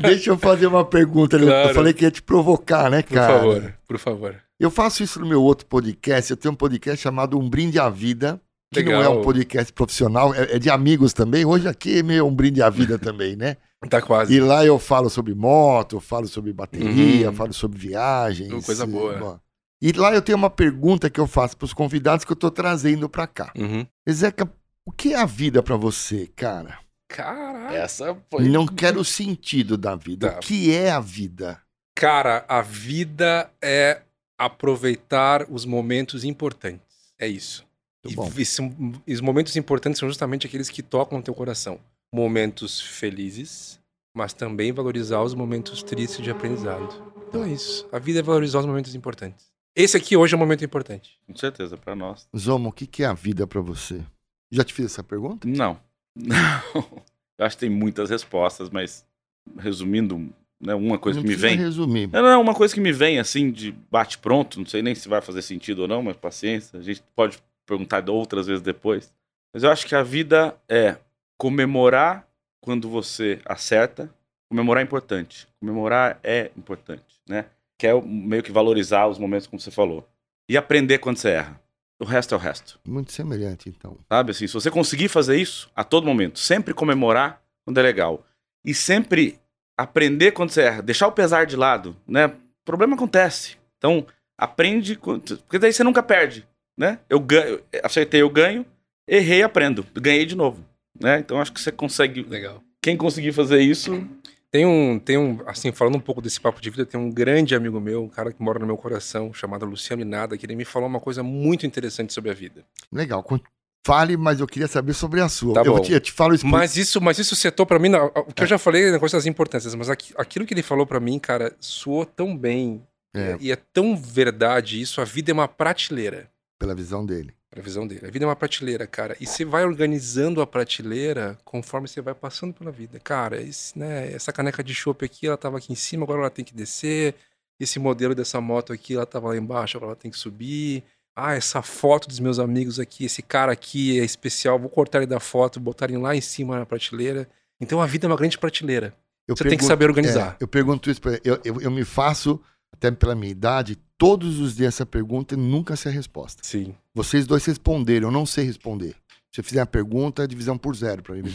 Deixa eu fazer uma pergunta. Eu Claro. falei que ia te provocar, né, Por cara? favor, por favor. Eu faço isso no meu outro podcast. Eu tenho um podcast chamado Um Brinde à Vida, que não é Legal. um podcast profissional, é, é de amigos também. Hoje aqui é meio um brinde à vida também, né? Tá quase. E lá eu falo sobre moto, eu falo sobre bateria, Uhum. falo sobre viagens. Coisa boa. Bom. E lá eu tenho uma pergunta que eu faço para os convidados que eu tô trazendo para cá. Uhum. Zeca, o que é a vida para você, cara? Caralho. Essa foi. Não quero o sentido da vida. Tá. O que é a vida? Cara, a vida é aproveitar os momentos importantes. É isso. Muito E bom. esse- os momentos importantes são justamente aqueles que tocam o teu coração. Momentos felizes, mas também valorizar os momentos tristes de aprendizado. Então é isso. A vida é valorizar os momentos importantes. Esse aqui hoje é um momento importante. Com certeza, pra nós. Zomo, o que que é a vida para você? Já te fiz essa pergunta? Não. Não. Eu acho que tem muitas respostas, mas resumindo, né, uma coisa Não que me vem. resumir. Não, não, uma coisa que me vem assim de bate pronto, não sei nem se vai fazer sentido ou não, mas paciência, a gente pode perguntar outras vezes depois. Mas eu acho que a vida é comemorar quando você acerta. Comemorar é importante. Comemorar é importante, né? Que é meio que valorizar os momentos como você falou. E aprender quando você erra. O resto é o resto. Muito semelhante, então. Sabe assim, se você conseguir fazer isso a todo momento, sempre comemorar quando é legal e sempre aprender quando você erra, deixar o pesar de lado, né? O problema acontece. Então, aprende, quando- porque daí você nunca perde, né? Eu ganho, acertei, eu ganho, errei, aprendo, ganhei de novo, né? Então acho que você consegue, Legal. quem conseguir fazer isso, Tem um, tem um, assim, falando um pouco desse papo de vida, tem um grande amigo meu, um cara que mora no meu coração, chamado Luciano Inada, que ele me falou uma coisa muito interessante sobre a vida. Legal. Fale, mas eu queria saber sobre a sua. Tá eu, bom. te, eu te falo isso Mas isso, mas isso setou pra mim, na- o que eu já falei, é coisas das importâncias, mas aqui- aquilo que ele falou pra mim, cara, soou tão bem É. e é tão verdade isso. A vida é uma prateleira, pela visão dele. A visão dele. A vida é uma prateleira, cara. E você vai organizando a prateleira conforme você vai passando pela vida. Cara, esse, né, essa caneca de chopp aqui, ela tava aqui em cima, agora ela tem que descer. Esse modelo dessa moto aqui, ela tava lá embaixo, agora ela tem que subir. Ah, essa foto dos meus amigos aqui, esse cara aqui é especial, vou cortar ele da foto, botar ele lá em cima na prateleira. Então a vida é uma grande prateleira. Eu Você tem que pergunto- saber organizar. é, eu pergunto isso pra eu, eu, eu me faço, até pela minha idade, todos os dias essa pergunta e nunca sei a resposta. Sim. Vocês dois responderam, eu não sei responder. Se eu fizer a pergunta, divisão por zero pra mim.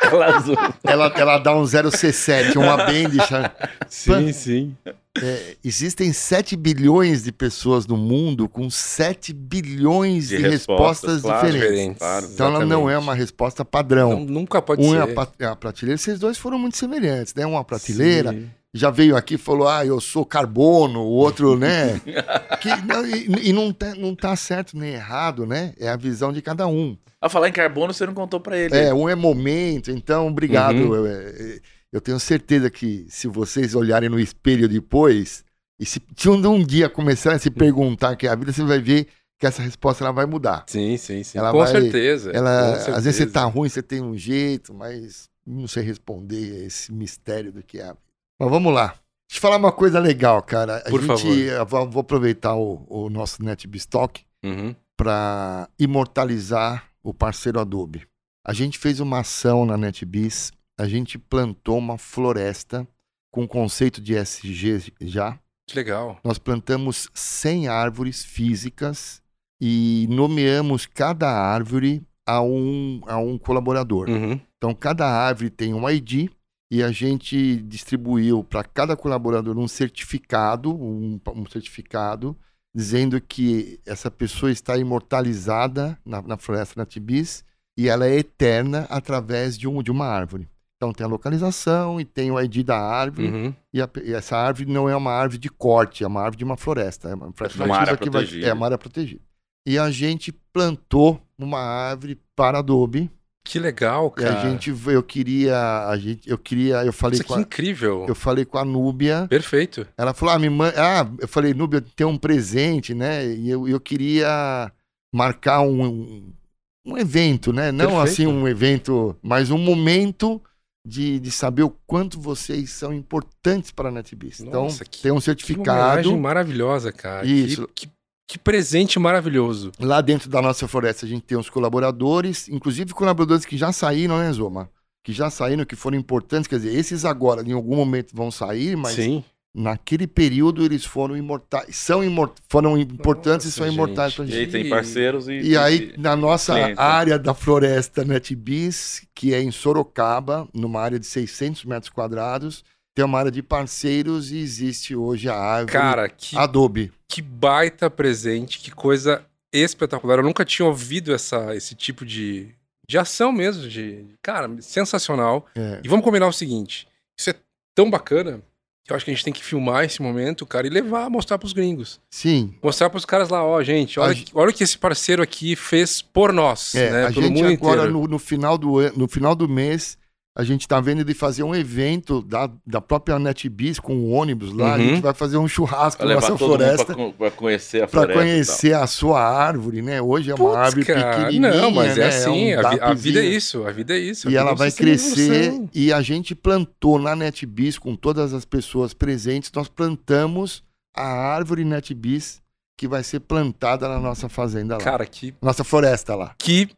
Ela ela, ela dá um 0C7, uma deixa. Sim, sim. É, existem 7 bilhões de pessoas no mundo com 7 bilhões de, De respostas, respostas, claro, diferentes. Claro. Então ela não é uma resposta padrão. Não, nunca pode um ser. é a, pat- é a prateleira, vocês dois foram muito semelhantes, né? Uma prateleira, Sim. Já veio aqui e falou, ah, eu sou carbono, o outro, né? Que, não, e e não, tá, não tá certo nem errado, né? É a visão de cada um. A falar em carbono, você não contou pra ele. É, um é momento, então, obrigado. Uhum. Eu, é, eu tenho certeza que se vocês olharem no espelho depois, e se, se um, um dia começarem a se perguntar o que é a vida, você vai ver que essa resposta ela vai mudar. Sim, sim, sim. Ela com vai- certeza. Ela, com às vezes você certeza. tá ruim, você tem um jeito, mas não sei responder esse mistério do que é a vida. Mas vamos lá. Deixa eu falar uma coisa legal, cara. A Por gente, favor. vou, aproveitar o, o nosso NetBstock Uhum. para imortalizar o parceiro Adobe. A gente fez uma ação na NetBiz, a gente plantou uma floresta com conceito de SG já. Que legal. Nós plantamos 100 árvores físicas e nomeamos cada árvore a um, a um colaborador. Uhum. Então, cada árvore tem um ID e a gente distribuiu para cada colaborador um certificado, um, um certificado dizendo que essa pessoa está imortalizada na, na floresta Natibis e ela é eterna através de, um, de uma árvore. Então, tem a localização e tem o ID da árvore. Uhum. E, a- e essa árvore não é uma árvore de corte, é uma árvore de uma floresta. É uma floresta Uma área que vai- protegida. É uma área protegida. E a gente plantou uma árvore para adobe. Que legal, E cara. a gente, eu queria, a gente, eu queria, eu falei Isso com é a, incrível. eu falei com a Núbia. Perfeito. Ela falou, ah, me man... ah, eu falei, Núbia, tem um presente, né? E eu, eu queria marcar um, um, evento, né? Não Perfeito. assim um evento, mas um momento de, de saber o quanto vocês são importantes para a NetBeast. Então, Nossa, que- tem um Que certificado homenagem maravilhosa, cara. Que- Isso. Que, que presente maravilhoso. lá dentro da nossa floresta. A gente tem os colaboradores, inclusive colaboradores que já saíram, né, Zoma? Que já saíram, que foram importantes. Quer dizer, esses agora, em algum momento, vão sair, mas Sim. naquele período eles foram imortais. São imor foram importantes Nossa, e são imortais gente. pra E gente. aí tem parceiros e. E aí, na nossa clientes, né? área da floresta NetBees, que é em Sorocaba, numa área de 600 metros quadrados, tem uma área de parceiros e existe hoje a árvore Cara, que, Adobe. que baita presente, que coisa espetacular. Eu nunca tinha ouvido essa, esse tipo de, de ação mesmo. De, cara, sensacional. É. E vamos combinar o seguinte: isso é tão bacana que eu acho que a gente tem que filmar esse momento, cara, e levar, mostrar pros gringos. Sim, Mostrar pros caras lá, ó, gente, olha, que- olha o que esse parceiro aqui fez por nós, É, né? a gente mundo agora, no, no final do, no final do mês, a gente tá vendo de fazer um evento da, da própria NetBees com o ônibus lá. A Uhum. gente vai fazer um churrasco na nossa floresta pra conhecer a para floresta. e conhecer a sua árvore, né? Hoje é uma Putz, árvore cara, pequenininha, Não, mas né? é assim, um a, vi- a vida é isso, a vida é isso. a E ela vai crescer. E a gente plantou na NetBees, com todas as pessoas presentes, nós plantamos a árvore NetBees que vai ser plantada na nossa fazenda lá. Cara, que, nossa floresta lá. que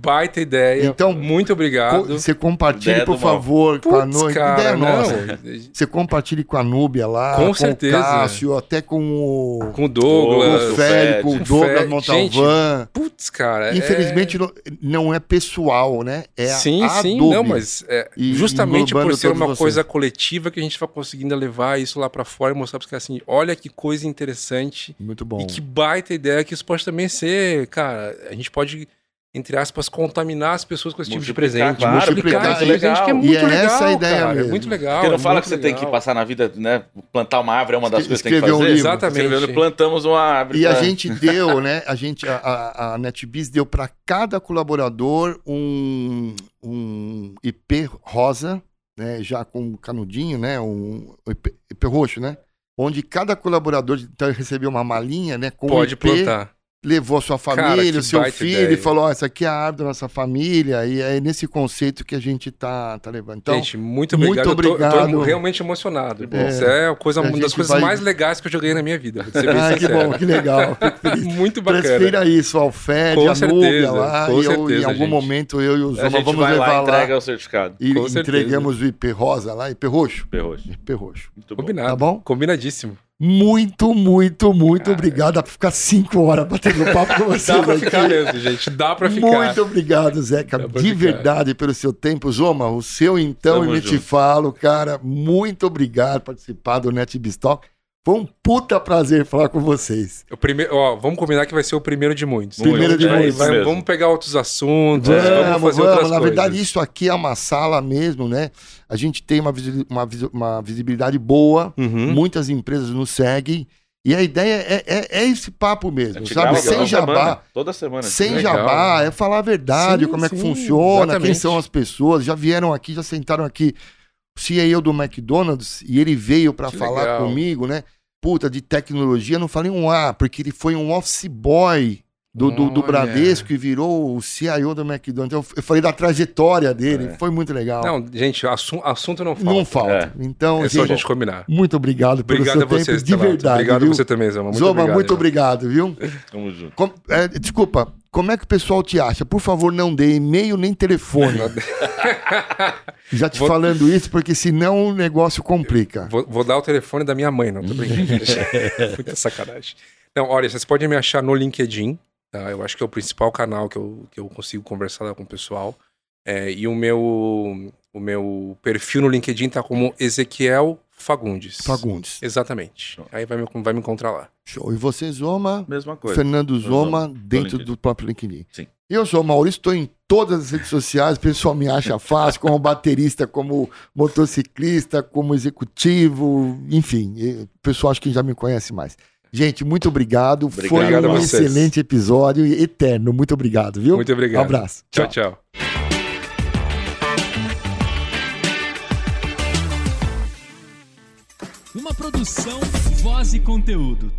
baita ideia. Então, muito Co- obrigado. Você compartilhe, Ideia por favor, com a Núbia. cara, Ideia não. nossa. Você compartilhe com a Núbia lá, Com com, certeza. o Cássio, até com o, Com o com Douglas. o o Félix, com o. Douglas. Montalvan. Putz, cara. é- Infelizmente não, não é pessoal, né? É a sim, sim, Adobe. não, mas é, E- justamente por ser uma vocês. coisa coletiva que a gente vai conseguindo levar isso lá pra fora e mostrar pros caras assim, olha que coisa interessante Muito bom. e que baita ideia que isso pode também ser, cara, a gente pode entre aspas, contaminar as pessoas com esse tipo de Multiplicar, presente. claro, multiplicar porque é esse muito presente que é legal. muito E é legal, essa a ideia cara, É mesmo. muito legal. Porque não é fala que você tem que legal. passar na vida, né? Plantar uma árvore é uma das Escre- coisas que tem que um fazer. livro. Exatamente. Escrever, plantamos uma árvore. E a pra- gente deu, né? A gente, a, a, a NetBiz deu para cada colaborador um, um IP rosa, né? Já com canudinho, né? Um IP, IP roxo, né? Onde cada colaborador então, recebeu uma malinha, né? Com Pode um IP, plantar. Levou a sua Cara, família, que o seu filho, ideia. e falou: Ó, essa aqui é a árvore da nossa família. E é nesse conceito que a gente tá, tá levando. Então, Gente, muito muito obrigado. Eu tô- Eu tô, obrigado. realmente emocionado. É. Isso é a coisa, uma das coisas vai- mais legais que eu joguei na minha vida. ah, que bom, que legal. Muito bacana. Transfira isso ao Fed, Com a certeza, Núbia lá. com e eu, em certeza, algum gente. momento eu e o A Zoma vamos vai levar lá e lá. entrega o certificado. E Com certeza. entregamos o IP rosa lá, IP roxo. Perroxo. IP roxo. Muito bom. Combinado. Tá bom? Combinadíssimo. Muito, muito, muito Cara, obrigado. Dá pra ficar cinco horas batendo papo com você. Dá pra ficar mesmo, gente. Dá pra ficar. Muito obrigado, Zeca, Dá de ficar. verdade pelo seu tempo. Zoma, o seu então, Tamo e me te falo, cara, muito obrigado por participar do Net Bistock. Foi um puta prazer falar com vocês. O primeiro, ó, vamos combinar que vai ser o primeiro de muitos. Primeiro de Vai- muitos vai- mesmo. vamos pegar outros assuntos, Vamos, vamos vamos. fazer outras Na verdade, coisas. isso aqui é uma sala mesmo, né? A gente tem uma, uma, uma visibilidade boa, Uhum. muitas empresas nos seguem. E a ideia é, é, é esse papo mesmo, gente sabe? Sem toda jabá. semana, Toda semana. Sem Legal. jabá, é falar a verdade, Sim, como é que funciona, quem exatamente. são as pessoas. Já vieram aqui, já sentaram aqui o CEO do McDonald's e ele veio para falar legal. comigo, né? Puta, de tecnologia, não falei um A, porque ele foi um office boy do, do, do. Bradesco e virou o CIO do McDonald's. Eu falei da trajetória dele, É. foi muito legal. Não, gente, assu- assunto não falta. Não falta. Então, É só a gente, gente combinar. muito obrigado pelo Obrigado a seu tempo, vocês, de Telato. verdade, Obrigado viu? a você também, Zoma. Muito Zoma, obrigado. muito obrigado, viu? Tamo junto. Com- é, desculpa, como é que o pessoal te acha? Por favor, não dê e-mail nem telefone. Já te Vou- falando isso, porque senão o negócio complica. Vou, vou dar o telefone da minha mãe, não tô brincando. Muita sacanagem. Não, olha, vocês podem me achar no LinkedIn, tá? Eu acho que é o principal canal que eu, que eu consigo conversar lá com o pessoal. É, e o meu, o meu perfil no LinkedIn tá como Ezequiel Fagundes. Fagundes. Exatamente. Aí vai me, vai me encontrar lá. Show. E você, Zoma? Mesma coisa. Fernando Zoma, Zoma, dentro LinkedIn. do próprio LinkedIn. Sim. Eu sou o Maurício, estou em todas as redes sociais, o pessoal me acha fácil, como baterista, como motociclista, como executivo, enfim, o pessoal acho que já me conhece mais. Gente, muito obrigado. Foi Obrigado a um vocês. excelente episódio e eterno. Muito obrigado, viu? Muito obrigado. Um abraço. Tchau, tchau. Uma produção, voz e conteúdo.